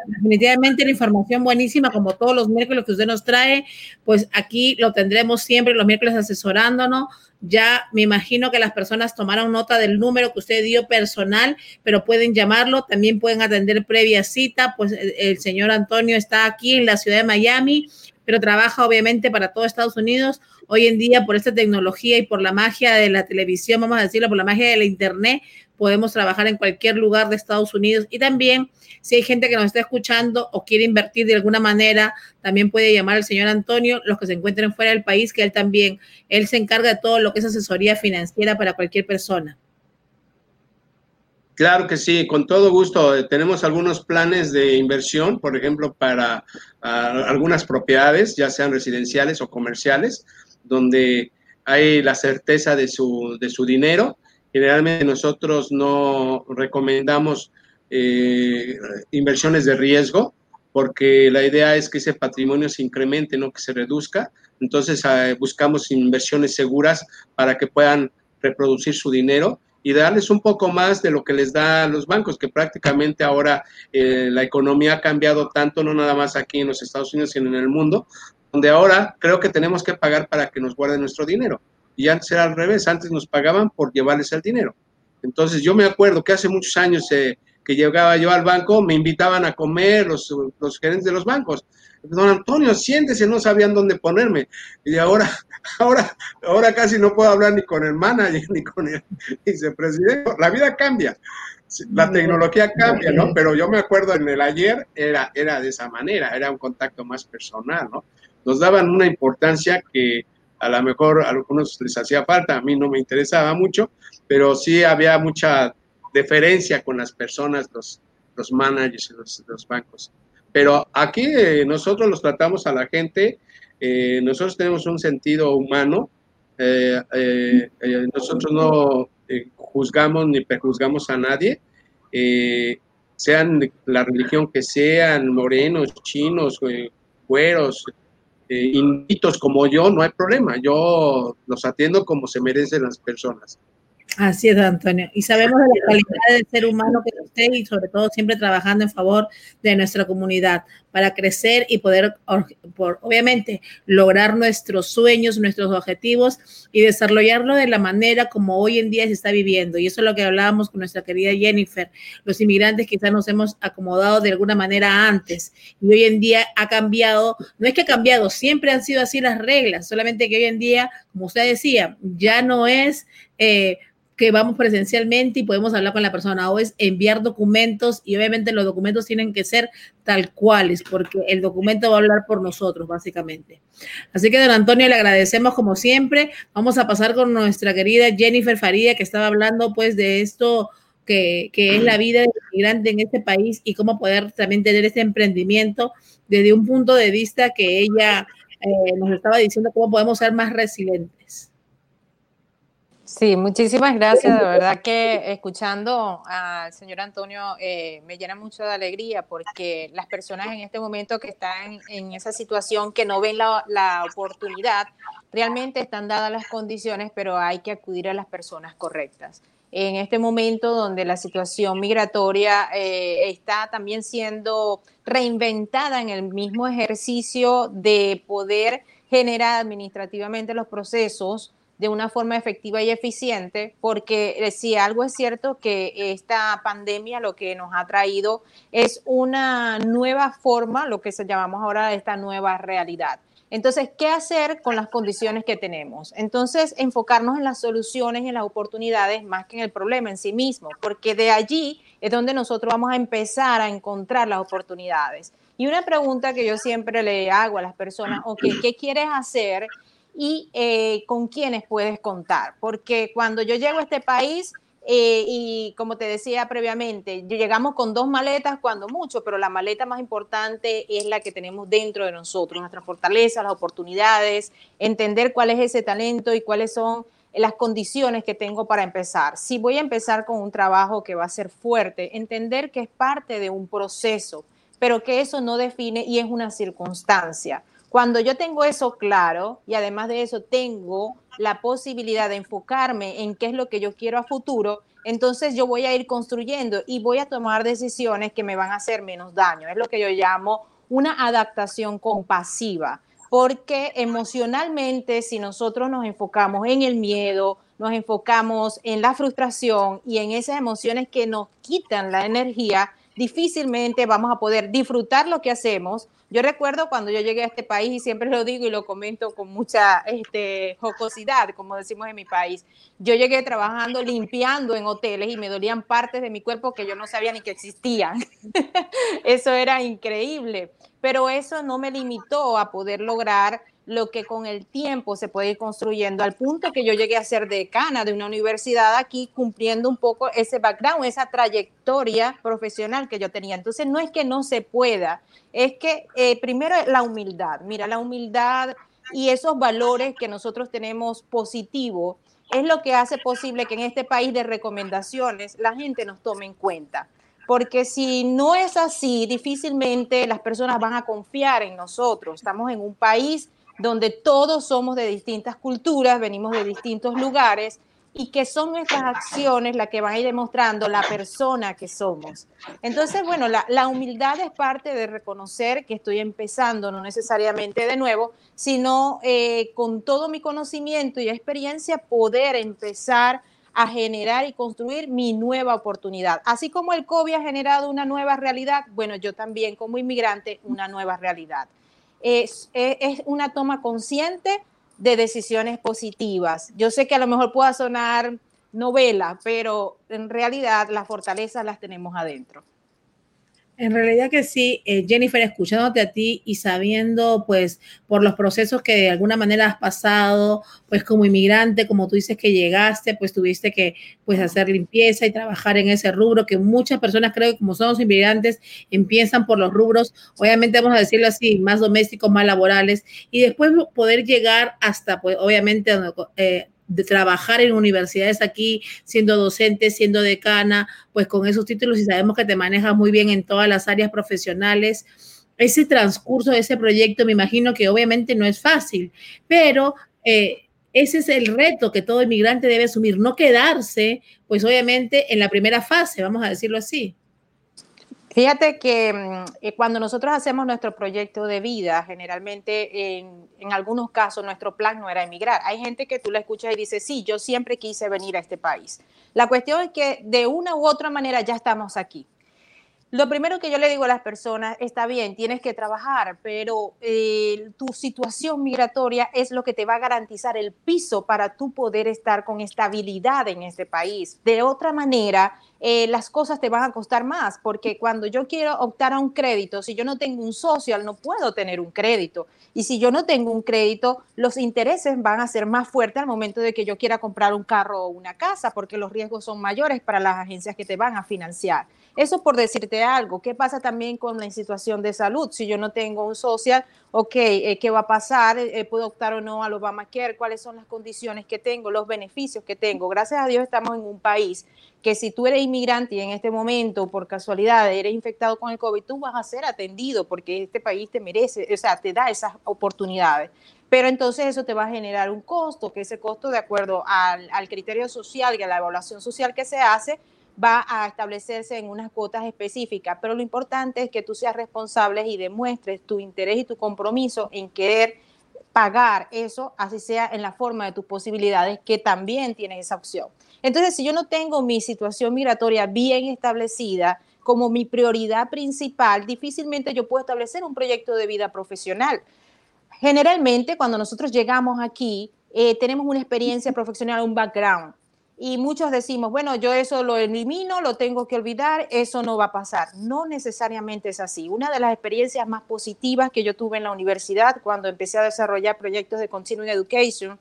Definitivamente la información buenísima, como todos los miércoles que usted nos trae, pues aquí lo tendremos siempre los miércoles asesorándonos. Ya me imagino que las personas tomaron nota del número que usted dio personal, pero pueden llamarlo, también pueden atender previa cita, pues el, el señor Antonio está aquí en la ciudad de Miami, pero trabaja obviamente para todo Estados Unidos hoy en día por esta tecnología y por la magia de la televisión, vamos a decirlo, por la magia de la internet, podemos trabajar en cualquier lugar de Estados Unidos y también si hay gente que nos está escuchando o quiere invertir de alguna manera, también puede llamar al señor Antonio, los que se encuentren fuera del país, que él también, él se encarga de todo lo que es asesoría financiera para cualquier persona. Claro que sí, con todo gusto. Tenemos algunos planes de inversión, por ejemplo, para uh, algunas propiedades, ya sean residenciales o comerciales donde hay la certeza de su, de su dinero. Generalmente nosotros no recomendamos eh, inversiones de riesgo porque la idea es que ese patrimonio se incremente, no que se reduzca. Entonces eh, buscamos inversiones seguras para que puedan reproducir su dinero y darles un poco más de lo que les da a los bancos, que prácticamente ahora eh, la economía ha cambiado tanto, no nada más aquí en los Estados Unidos, sino en el mundo, donde ahora creo que tenemos que pagar para que nos guarden nuestro dinero. Y antes era al revés, antes nos pagaban por llevarles el dinero. Entonces yo me acuerdo que hace muchos años eh, que llegaba yo al banco, me invitaban a comer los, los gerentes de los bancos. Don Antonio, siéntese, no sabían dónde ponerme. Y ahora, ahora, ahora casi no puedo hablar ni con el manager ni con el vicepresidente. La vida cambia, la tecnología cambia, ¿no? Pero yo me acuerdo en el ayer era, era de esa manera, era un contacto más personal, ¿no? nos daban una importancia que a lo mejor a algunos les hacía falta, a mí no me interesaba mucho, pero sí había mucha deferencia con las personas, los, los managers y los, los bancos. Pero aquí eh, nosotros los tratamos a la gente, eh, nosotros tenemos un sentido humano, eh, eh, nosotros no juzgamos ni prejuzgamos a nadie, sean la religión que sean, morenos, chinos, güeros, eh, invitos como yo, no hay problema. Yo los atiendo como se merecen las personas. Así es, Antonio. Y sabemos de la calidad del ser humano que es usted y sobre todo siempre trabajando en favor de nuestra comunidad para crecer y poder, por, obviamente, lograr nuestros sueños, nuestros objetivos y desarrollarlo de la manera como hoy en día se está viviendo. Y eso es lo que hablábamos con nuestra querida Jennifer. Los inmigrantes quizás nos hemos acomodado de alguna manera antes y hoy en día ha cambiado. No es que ha cambiado, siempre han sido así las reglas, solamente que hoy en día, como usted decía, ya no es... Eh, que vamos presencialmente y podemos hablar con la persona o es enviar documentos y obviamente los documentos tienen que ser tal cuales porque el documento va a hablar por nosotros básicamente. Así que don Antonio le agradecemos como siempre. Vamos a pasar con nuestra querida Jennifer Faría que estaba hablando pues de esto que, que es la vida del inmigrante en este país y cómo poder también tener este emprendimiento desde un punto de vista que ella eh, nos estaba diciendo cómo podemos ser más resilientes. Sí, muchísimas gracias. De verdad que escuchando al señor Antonio eh, me llena mucho de alegría porque las personas en este momento que están en esa situación, que no ven la, la, oportunidad, realmente están dadas las condiciones, pero hay que acudir a las personas correctas. En este momento donde la situación migratoria eh, está también siendo reinventada en el mismo ejercicio de poder generar administrativamente los procesos, de una forma efectiva y eficiente, porque eh, si algo es cierto que esta pandemia lo que nos ha traído es una nueva forma, lo que se llamamos ahora esta nueva realidad. Entonces, ¿qué hacer con las condiciones que tenemos? Entonces, enfocarnos en las soluciones en las oportunidades más que en el problema en sí mismo, porque de allí es donde nosotros vamos a empezar a encontrar las oportunidades. Y una pregunta que yo siempre le hago a las personas, ok, ¿qué quieres hacer y eh, con quiénes puedes contar? Porque cuando yo llego a este país, eh, y como te decía previamente, llegamos con dos maletas cuando mucho, pero la maleta más importante es la que tenemos dentro de nosotros, nuestras fortalezas, las oportunidades, entender cuál es ese talento y cuáles son las condiciones que tengo para empezar. Si voy a empezar con un trabajo que va a ser fuerte, entender que es parte de un proceso, pero que eso no define y es una circunstancia. Cuando yo tengo eso claro y además de eso tengo la posibilidad de enfocarme en qué es lo que yo quiero a futuro, entonces yo voy a ir construyendo y voy a tomar decisiones que me van a hacer menos daño. Es lo que yo llamo una adaptación compasiva, porque emocionalmente si nosotros nos enfocamos en el miedo, nos enfocamos en la frustración y en esas emociones que nos quitan la energía, difícilmente vamos a poder disfrutar lo que hacemos. Yo recuerdo cuando yo llegué a este país y siempre lo digo y lo comento con mucha este, jocosidad, como decimos en mi país. Yo llegué trabajando limpiando en hoteles y me dolían partes de mi cuerpo que yo no sabía ni que existían. eso era increíble, pero eso no me limitó a poder lograr lo que con el tiempo se puede ir construyendo, al punto que yo llegué a ser decana de una universidad aquí, cumpliendo un poco ese background, esa trayectoria profesional que yo tenía. Entonces, no es que no se pueda, es que eh, primero la humildad, mira, la humildad y esos valores que nosotros tenemos positivos es lo que hace posible que en este país de recomendaciones la gente nos tome en cuenta porque si no es así, difícilmente las personas van a confiar en nosotros. Estamos en un país donde todos somos de distintas culturas, venimos de distintos lugares y que son nuestras acciones las que van a ir demostrando la persona que somos. Entonces, bueno, la, humildad es parte de reconocer que estoy empezando, no necesariamente de nuevo, sino eh, con todo mi conocimiento y experiencia poder empezar a generar y construir mi nueva oportunidad. Así como el COVID ha generado una nueva realidad, bueno, yo también como inmigrante una nueva realidad es, es, una toma consciente de decisiones positivas. Yo sé que a lo mejor pueda sonar novela, pero en realidad las fortalezas las tenemos adentro. En realidad que sí, eh, Jennifer, escuchándote a ti y sabiendo, pues, por los procesos que de alguna manera has pasado, pues, como inmigrante, como tú dices que llegaste, pues, tuviste que, pues, hacer limpieza y trabajar en ese rubro, que muchas personas creo que como somos inmigrantes, empiezan por los rubros, obviamente vamos a decirlo así, más domésticos, más laborales, y después poder llegar hasta, pues, obviamente, eh, de trabajar en universidades aquí, siendo docente, siendo decana, pues con esos títulos y sabemos que te manejas muy bien en todas las áreas profesionales. Ese transcurso ese proyecto me imagino que obviamente no es fácil, pero eh, ese es el reto que todo inmigrante debe asumir, no quedarse, pues obviamente en la primera fase, vamos a decirlo así. Fíjate que mm, eh, cuando nosotros hacemos nuestro proyecto de vida, generalmente en, algunos casos nuestro plan no era emigrar. Hay gente que tú la escuchas y dice, sí, yo siempre quise venir a este país. La cuestión es que de una u otra manera ya estamos aquí. Lo primero que yo le digo a las personas, está bien, tienes que trabajar, pero eh, tu situación migratoria es lo que te va a garantizar el piso para tú poder estar con estabilidad en este país. De otra manera, eh, las cosas te van a costar más, porque cuando yo quiero optar a un crédito, si yo no tengo un social, no puedo tener un crédito. Y si yo no tengo un crédito, los intereses van a ser más fuertes al momento de que yo quiera comprar un carro o una casa, porque los riesgos son mayores para las agencias que te van a financiar. Eso por decirte algo. ¿Qué pasa también con la situación de salud? Si yo no tengo un social, ok, eh, ¿qué va a pasar? Eh, ¿Puedo optar o no al Obamacare? ¿Cuáles son las condiciones que tengo, los beneficios que tengo? Gracias a Dios estamos en un país que si tú eres inmigrante y en este momento por casualidad eres infectado con el COVID, tú vas a ser atendido porque este país te merece, o sea, te da esas oportunidades. Pero entonces eso te va a generar un costo, que ese costo de acuerdo al, al criterio social y a la evaluación social que se hace, va a establecerse en unas cuotas específicas, pero lo importante es que tú seas responsable y demuestres tu interés y tu compromiso en querer pagar eso, así sea en la forma de tus posibilidades, que también tienes esa opción. Entonces, si yo no tengo mi situación migratoria bien establecida como mi prioridad principal, difícilmente yo puedo establecer un proyecto de vida profesional generalmente cuando nosotros llegamos aquí, eh, tenemos una experiencia profesional, un background. Y muchos decimos, bueno, yo eso lo elimino, lo tengo que olvidar, eso no va a pasar. No necesariamente es así. Una de las experiencias más positivas que yo tuve en la universidad cuando empecé a desarrollar proyectos de Continuing Education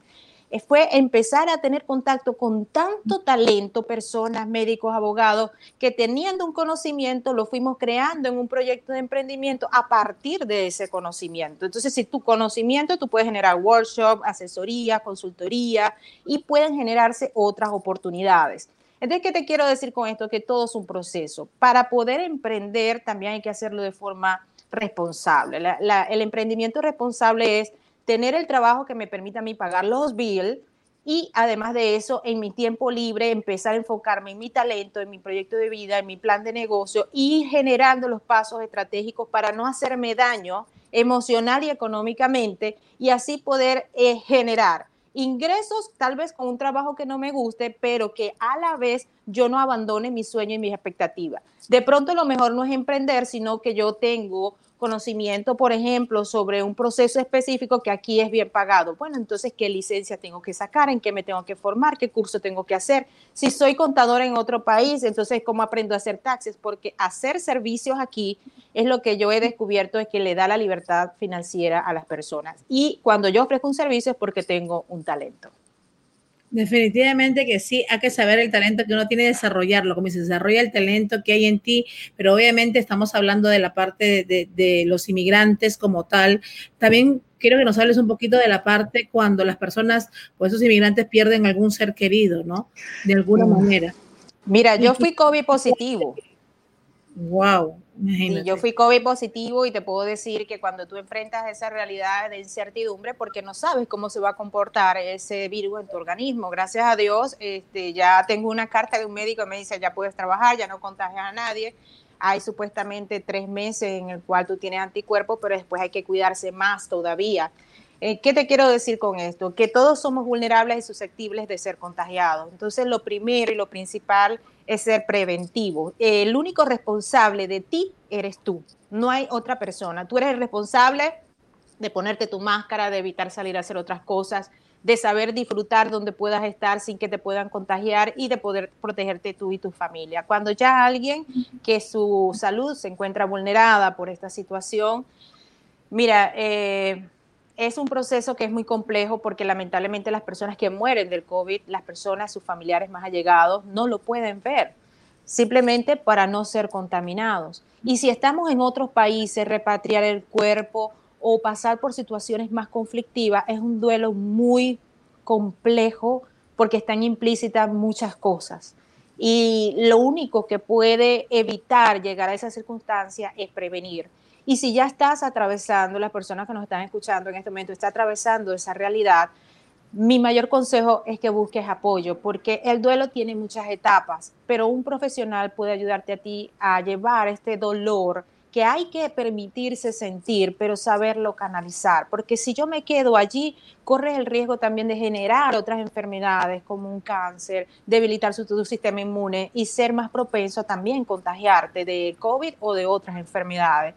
fue empezar a tener contacto con tanto talento, personas, médicos, abogados, que teniendo un conocimiento lo fuimos creando en un proyecto de emprendimiento a partir de ese conocimiento. Entonces, si tu conocimiento, tú puedes generar workshop, asesoría, consultoría y pueden generarse otras oportunidades. Entonces, ¿qué te quiero decir con esto? Que todo es un proceso. Para poder emprender también hay que hacerlo de forma responsable. el emprendimiento responsable es tener el trabajo que me permita a mí pagar los bills y además de eso, en mi tiempo libre, empezar a enfocarme en mi talento, en mi proyecto de vida, en mi plan de negocio y generando los pasos estratégicos para no hacerme daño emocional y económicamente y así poder eh, generar ingresos tal vez con un trabajo que no me guste, pero que a la vez yo no abandone mi sueño y mis expectativas. De pronto lo mejor no es emprender, sino que yo tengo conocimiento, por ejemplo, sobre un proceso específico que aquí es bien pagado. Bueno, entonces, ¿qué licencia tengo que sacar? ¿En qué me tengo que formar? ¿Qué curso tengo que hacer? Si soy contador en otro país, entonces, ¿cómo aprendo a hacer taxes? Porque hacer servicios aquí es lo que yo he descubierto es que le da la libertad financiera a las personas. Y cuando yo ofrezco un servicio es porque tengo un talento. Definitivamente que sí, hay que saber el talento que uno tiene desarrollarlo, como se desarrolla el talento que hay en ti, pero obviamente estamos hablando de la parte de, los inmigrantes como tal. También quiero que nos hables un poquito de la parte cuando las personas, pues esos inmigrantes pierden algún ser querido, ¿no? De alguna manera. Mira, yo fui COVID positivo. Wow yo fui COVID positivo y te puedo decir que cuando tú enfrentas esa realidad de incertidumbre, porque no sabes cómo se va a comportar ese virus en tu organismo, gracias a Dios, este, ya tengo una carta de un médico que me dice, ya puedes trabajar, ya no contagias a nadie. Hay supuestamente tres meses en el cual tú tienes anticuerpos, pero después hay que cuidarse más todavía. Eh, ¿Qué te quiero decir con esto? Que todos somos vulnerables y susceptibles de ser contagiados. Entonces, lo primero y lo principal es ser preventivo. El único responsable de ti eres tú, no hay otra persona. Tú eres el responsable de ponerte tu máscara, de evitar salir a hacer otras cosas, de saber disfrutar donde puedas estar sin que te puedan contagiar y de poder protegerte tú y tu familia. Cuando ya alguien que su salud se encuentra vulnerada por esta situación, mira, eh, es un proceso que es muy complejo porque lamentablemente las personas que mueren del COVID, las personas, sus familiares más allegados, no lo pueden ver, simplemente para no ser contaminados. Y si estamos en otros países, repatriar el cuerpo o pasar por situaciones más conflictivas es un duelo muy complejo porque están implícitas muchas cosas. Y lo único que puede evitar llegar a esa circunstancia es prevenir. Y si ya estás atravesando, las personas que nos están escuchando en este momento, está atravesando esa realidad, mi mayor consejo es que busques apoyo, porque el duelo tiene muchas etapas, pero un profesional puede ayudarte a ti a llevar este dolor que hay que permitirse sentir, pero saberlo canalizar, porque si yo me quedo allí, corres el riesgo también de generar otras enfermedades como un cáncer, debilitar su, tu sistema inmune y ser más propenso a también contagiarte de COVID o de otras enfermedades.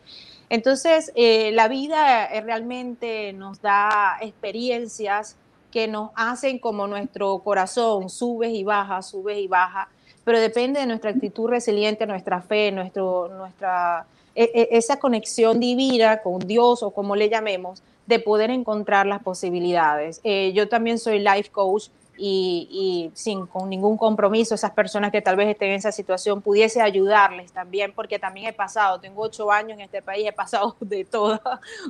Entonces, eh, la vida eh, realmente nos da experiencias que nos hacen como nuestro corazón, subes y bajas, subes y bajas, pero depende de nuestra actitud resiliente, nuestra fe, nuestro, nuestra, e, e, esa conexión divina con Dios o como le llamemos, de poder encontrar las posibilidades. Eh, yo también soy life coach y, sin con ningún compromiso, esas personas que tal vez estén en esa situación, pudiese ayudarles también, porque también he pasado, tengo ocho años en este país, he pasado de todo,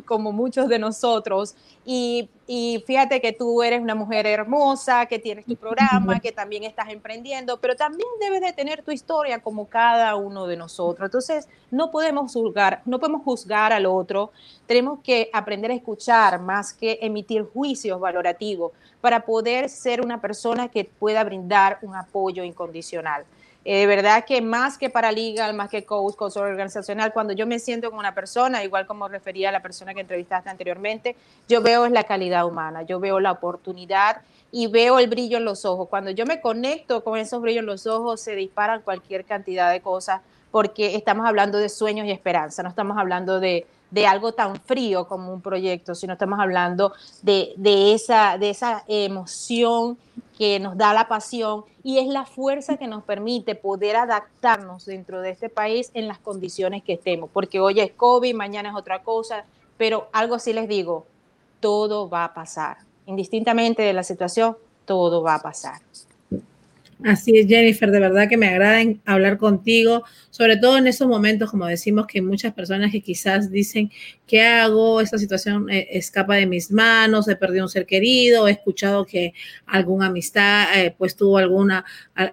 como muchos de nosotros, y, y fíjate que tú eres una mujer hermosa, que tienes tu programa, que también estás emprendiendo, pero también debes de tener tu historia como cada uno de nosotros. Entonces, no podemos juzgar, no podemos juzgar al otro, tenemos que aprender a escuchar más que emitir juicios valorativos para poder ser una persona que pueda brindar un apoyo incondicional. Eh, de verdad que más que para legal, más que coach, coach organizacional, cuando yo me siento con una persona, igual como refería a la persona que entrevistaste anteriormente, yo veo es la calidad humana, yo veo la oportunidad y veo el brillo en los ojos. Cuando yo me conecto con esos brillos en los ojos, se disparan cualquier cantidad de cosas porque estamos hablando de sueños y esperanza, no estamos hablando de, de algo tan frío como un proyecto, sino estamos hablando de, de, esa, de esa emoción que nos da la pasión y es la fuerza que nos permite poder adaptarnos dentro de este país en las condiciones que estemos, porque hoy es COVID, mañana es otra cosa, pero algo sí les digo, todo va a pasar, indistintamente de la situación, todo va a pasar. Así es, Jennifer, de verdad que me agrada hablar contigo, sobre todo en esos momentos, como decimos, que muchas personas que quizás dicen, ¿qué hago? Esta situación eh, escapa de mis manos, he perdido un ser querido, he escuchado que alguna amistad eh, pues tuvo alguna,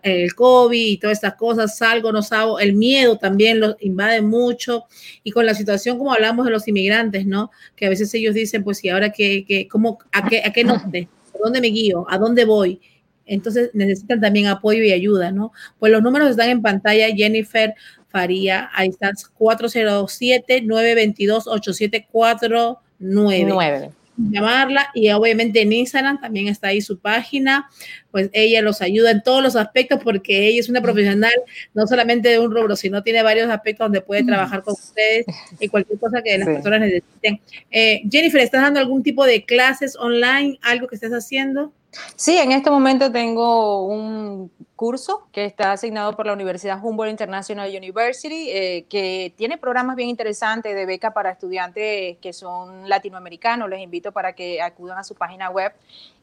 el COVID y todas estas cosas, salgo, no salgo, el miedo también los invade mucho y con la situación como hablamos de los inmigrantes, ¿no? Que a veces ellos dicen, pues, ¿y ahora qué, qué, cómo, a qué, a qué norte? ¿A dónde me guío? ¿A dónde voy? Entonces necesitan también apoyo y ayuda, ¿no? Pues los números están en pantalla, Jennifer Faría, ahí están 407-922-8749. Llamarla y obviamente en Instagram también está ahí su página, pues ella los ayuda en todos los aspectos porque ella es una profesional no solamente de un rubro, sino tiene varios aspectos donde puede trabajar con ustedes y cualquier cosa que las personas necesiten. Eh, Jennifer, ¿estás dando algún tipo de clases online, algo que estés haciendo? Sí, en este momento tengo un curso que está asignado por la Universidad Humboldt International University, eh, que tiene programas bien interesantes de beca para estudiantes que son latinoamericanos. Les invito para que acudan a su página web.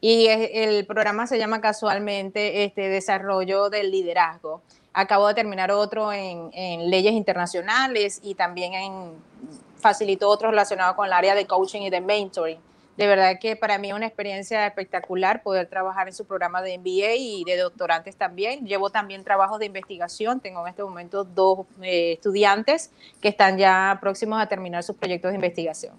Y el programa se llama casualmente este, Desarrollo del Liderazgo. Acabo de terminar otro en, en leyes internacionales y también en, facilito otro relacionado con el área de coaching y de mentoring de verdad que para mí es una experiencia espectacular poder trabajar en su programa de MBA y de doctorantes también. Llevo también trabajos de investigación. Tengo en este momento dos eh, estudiantes que están ya próximos a terminar sus proyectos de investigación.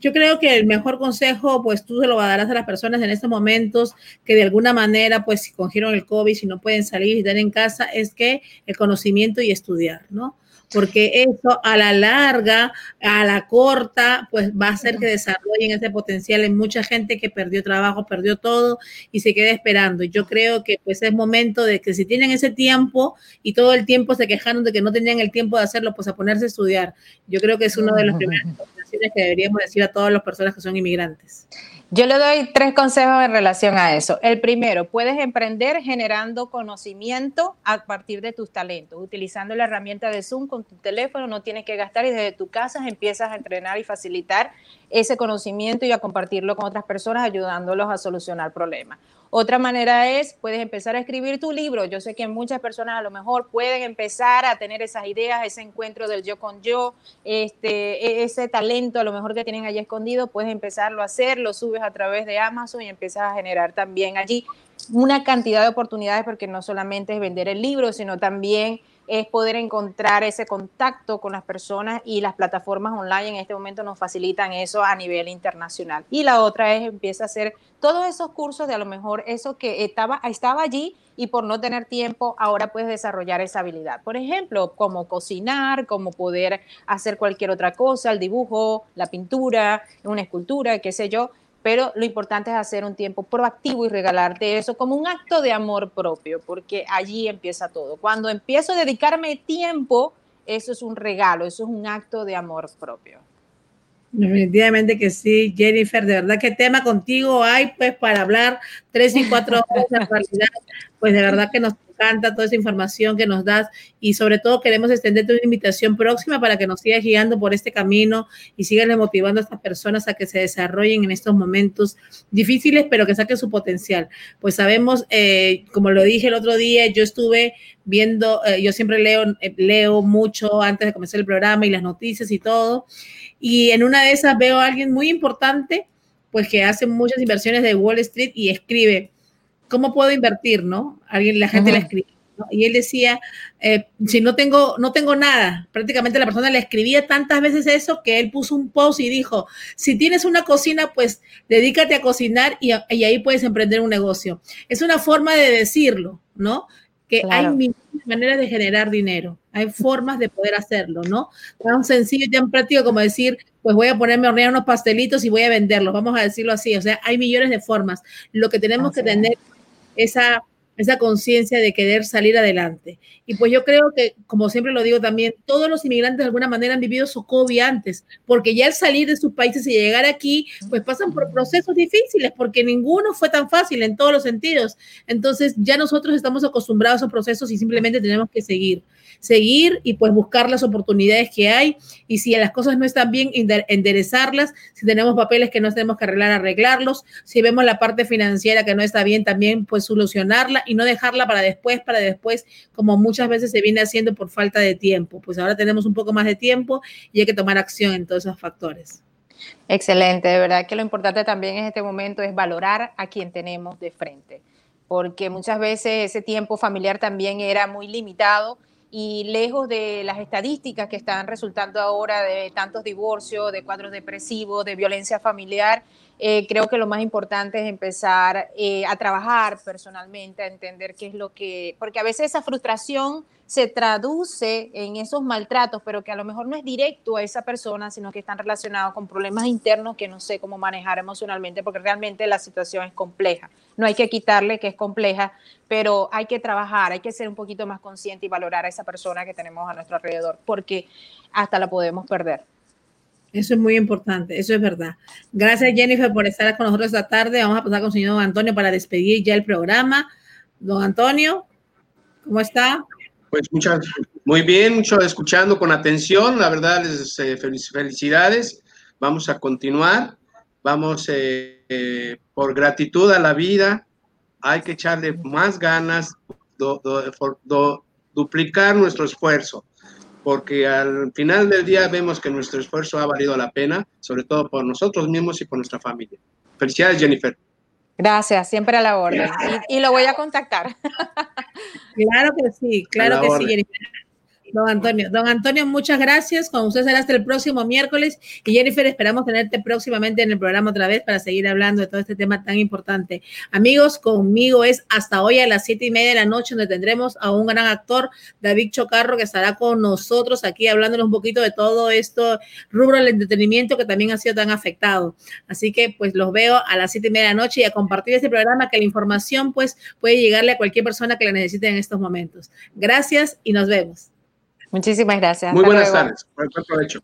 Yo creo que el mejor consejo, pues tú se lo darás a las personas en estos momentos que de alguna manera, pues si cogieron el COVID, si no pueden salir y estar en casa, es que el conocimiento y estudiar, ¿no? Porque eso a la larga, a la corta, pues va a hacer que desarrollen ese potencial en mucha gente que perdió trabajo, perdió todo y se queda esperando. Yo creo que pues es momento de que si tienen ese tiempo y todo el tiempo se quejaron de que no tenían el tiempo de hacerlo, pues a ponerse a estudiar. Yo creo que es una de las primeras recomendaciones que deberíamos decir a todas las personas que son inmigrantes. Yo le doy tres consejos en relación a eso. El primero, puedes emprender generando conocimiento a partir de tus talentos, utilizando la herramienta de Zoom con tu teléfono, no tienes que gastar y desde tu casa empiezas a entrenar y facilitar ese conocimiento y a compartirlo con otras personas, ayudándolos a solucionar problemas. Otra manera es, puedes empezar a escribir tu libro. Yo sé que muchas personas a lo mejor pueden empezar a tener esas ideas, ese encuentro del yo con yo, este, e, ese talento a lo mejor que tienen allí escondido, puedes empezarlo a hacer, lo subes a través de Amazon y empiezas a generar también allí una cantidad de oportunidades porque no solamente es vender el libro, sino también es poder encontrar ese contacto con las personas y las plataformas online en este momento nos facilitan eso a nivel internacional. Y la otra es empieza a hacer todos esos cursos de a lo mejor eso que estaba, estaba allí y por no tener tiempo ahora puedes desarrollar esa habilidad. Por ejemplo, como cocinar, como poder hacer cualquier otra cosa, el dibujo, la pintura, una escultura, qué sé yo pero lo importante es hacer un tiempo proactivo y regalarte eso como un acto de amor propio, porque allí empieza todo. Cuando empiezo a dedicarme tiempo, eso es un regalo, eso es un acto de amor propio. Definitivamente que sí, Jennifer, de verdad que tema contigo hay pues para hablar tres y cuatro horas de realidad, pues de verdad que nos encanta toda esa información que nos das y sobre todo queremos extenderte una invitación próxima para que nos sigas guiando por este camino y sigas motivando a estas personas a que se desarrollen en estos momentos difíciles, pero que saquen su potencial. Pues sabemos, eh, como lo dije el otro día, yo estuve viendo, eh, yo siempre leo, eh, leo mucho antes de comenzar el programa y las noticias y todo, y en una de esas veo a alguien muy importante, pues que hace muchas inversiones de Wall Street y escribe, ¿cómo puedo invertir? ¿No? Alguien, la gente le escribe. Y él decía, eh, si no tengo, no tengo nada, prácticamente la persona le escribía tantas veces eso que él puso un post y dijo, si tienes una cocina, pues dedícate a cocinar y, ahí puedes emprender un negocio. Es una forma de decirlo, ¿no? Que hay maneras de generar dinero, hay formas de poder hacerlo, ¿no? Tan sencillo y tan práctico como decir, pues voy a ponerme a hornear unos pastelitos y voy a venderlos, vamos a decirlo así, o sea, hay millones de formas. Lo que tenemos que tener esa esa conciencia de querer salir adelante. Y pues yo creo que, como siempre lo digo también, todos los inmigrantes de alguna manera han vivido Socovi antes, porque ya al salir de sus países y llegar aquí, pues pasan por procesos difíciles, porque ninguno fue tan fácil en todos los sentidos. Entonces ya nosotros estamos acostumbrados a esos procesos y simplemente tenemos que seguir seguir y pues buscar las oportunidades que hay y si las cosas no están bien, enderezarlas, si tenemos papeles que no tenemos que arreglar, arreglarlos, si vemos la parte financiera que no está bien, también pues solucionarla y no dejarla para después, para después, como muchas veces se viene haciendo por falta de tiempo. Pues ahora tenemos un poco más de tiempo y hay que tomar acción en todos esos factores. Excelente, de verdad que lo importante también en este momento es valorar a quien tenemos de frente, porque muchas veces ese tiempo familiar también era muy limitado y lejos de las estadísticas que están resultando ahora de tantos divorcios, de cuadros depresivos, de violencia familiar, eh, creo que lo más importante es empezar eh, a trabajar personalmente, a entender qué es lo que, porque a veces esa frustración se traduce en esos maltratos, pero que a lo mejor no es directo a esa persona, sino que están relacionados con problemas internos que no sé cómo manejar emocionalmente, porque realmente la situación es compleja. No hay que quitarle que es compleja, pero hay que trabajar, hay que ser un poquito más consciente y valorar a esa persona que tenemos a nuestro alrededor, porque hasta la podemos perder. Eso es muy importante, eso es verdad. Gracias Jennifer por estar con nosotros esta tarde. Vamos a pasar con el señor Antonio para despedir ya el programa. Don Antonio, ¿cómo está? Pues muchas, muy bien, mucho escuchando con atención, la verdad, les eh, felicidades. Vamos a continuar, vamos eh, eh, por gratitud a la vida, hay que echarle más ganas, duplicar nuestro esfuerzo, porque al final del día vemos que nuestro esfuerzo ha valido la pena, sobre todo por nosotros mismos y por nuestra familia. Felicidades, Jennifer. Gracias, siempre a la orden. Y, lo voy a contactar. Claro que sí, claro que sí, Don Antonio, don Antonio, muchas gracias. Con usted será hasta el próximo miércoles. Y Jennifer, esperamos tenerte próximamente en el programa otra vez para seguir hablando de todo este tema tan importante. Amigos, conmigo es hasta hoy a las siete y media de la noche, donde tendremos a un gran actor, David Chocarro, que estará con nosotros aquí hablándonos un poquito de todo esto, rubro del entretenimiento que también ha sido tan afectado. Así que, pues, los veo a las siete y media de la noche y a compartir este programa, que la información, pues, puede llegarle a cualquier persona que la necesite en estos momentos. Gracias y nos vemos. Muchísimas gracias. Muy buenas tardes. Buen provecho.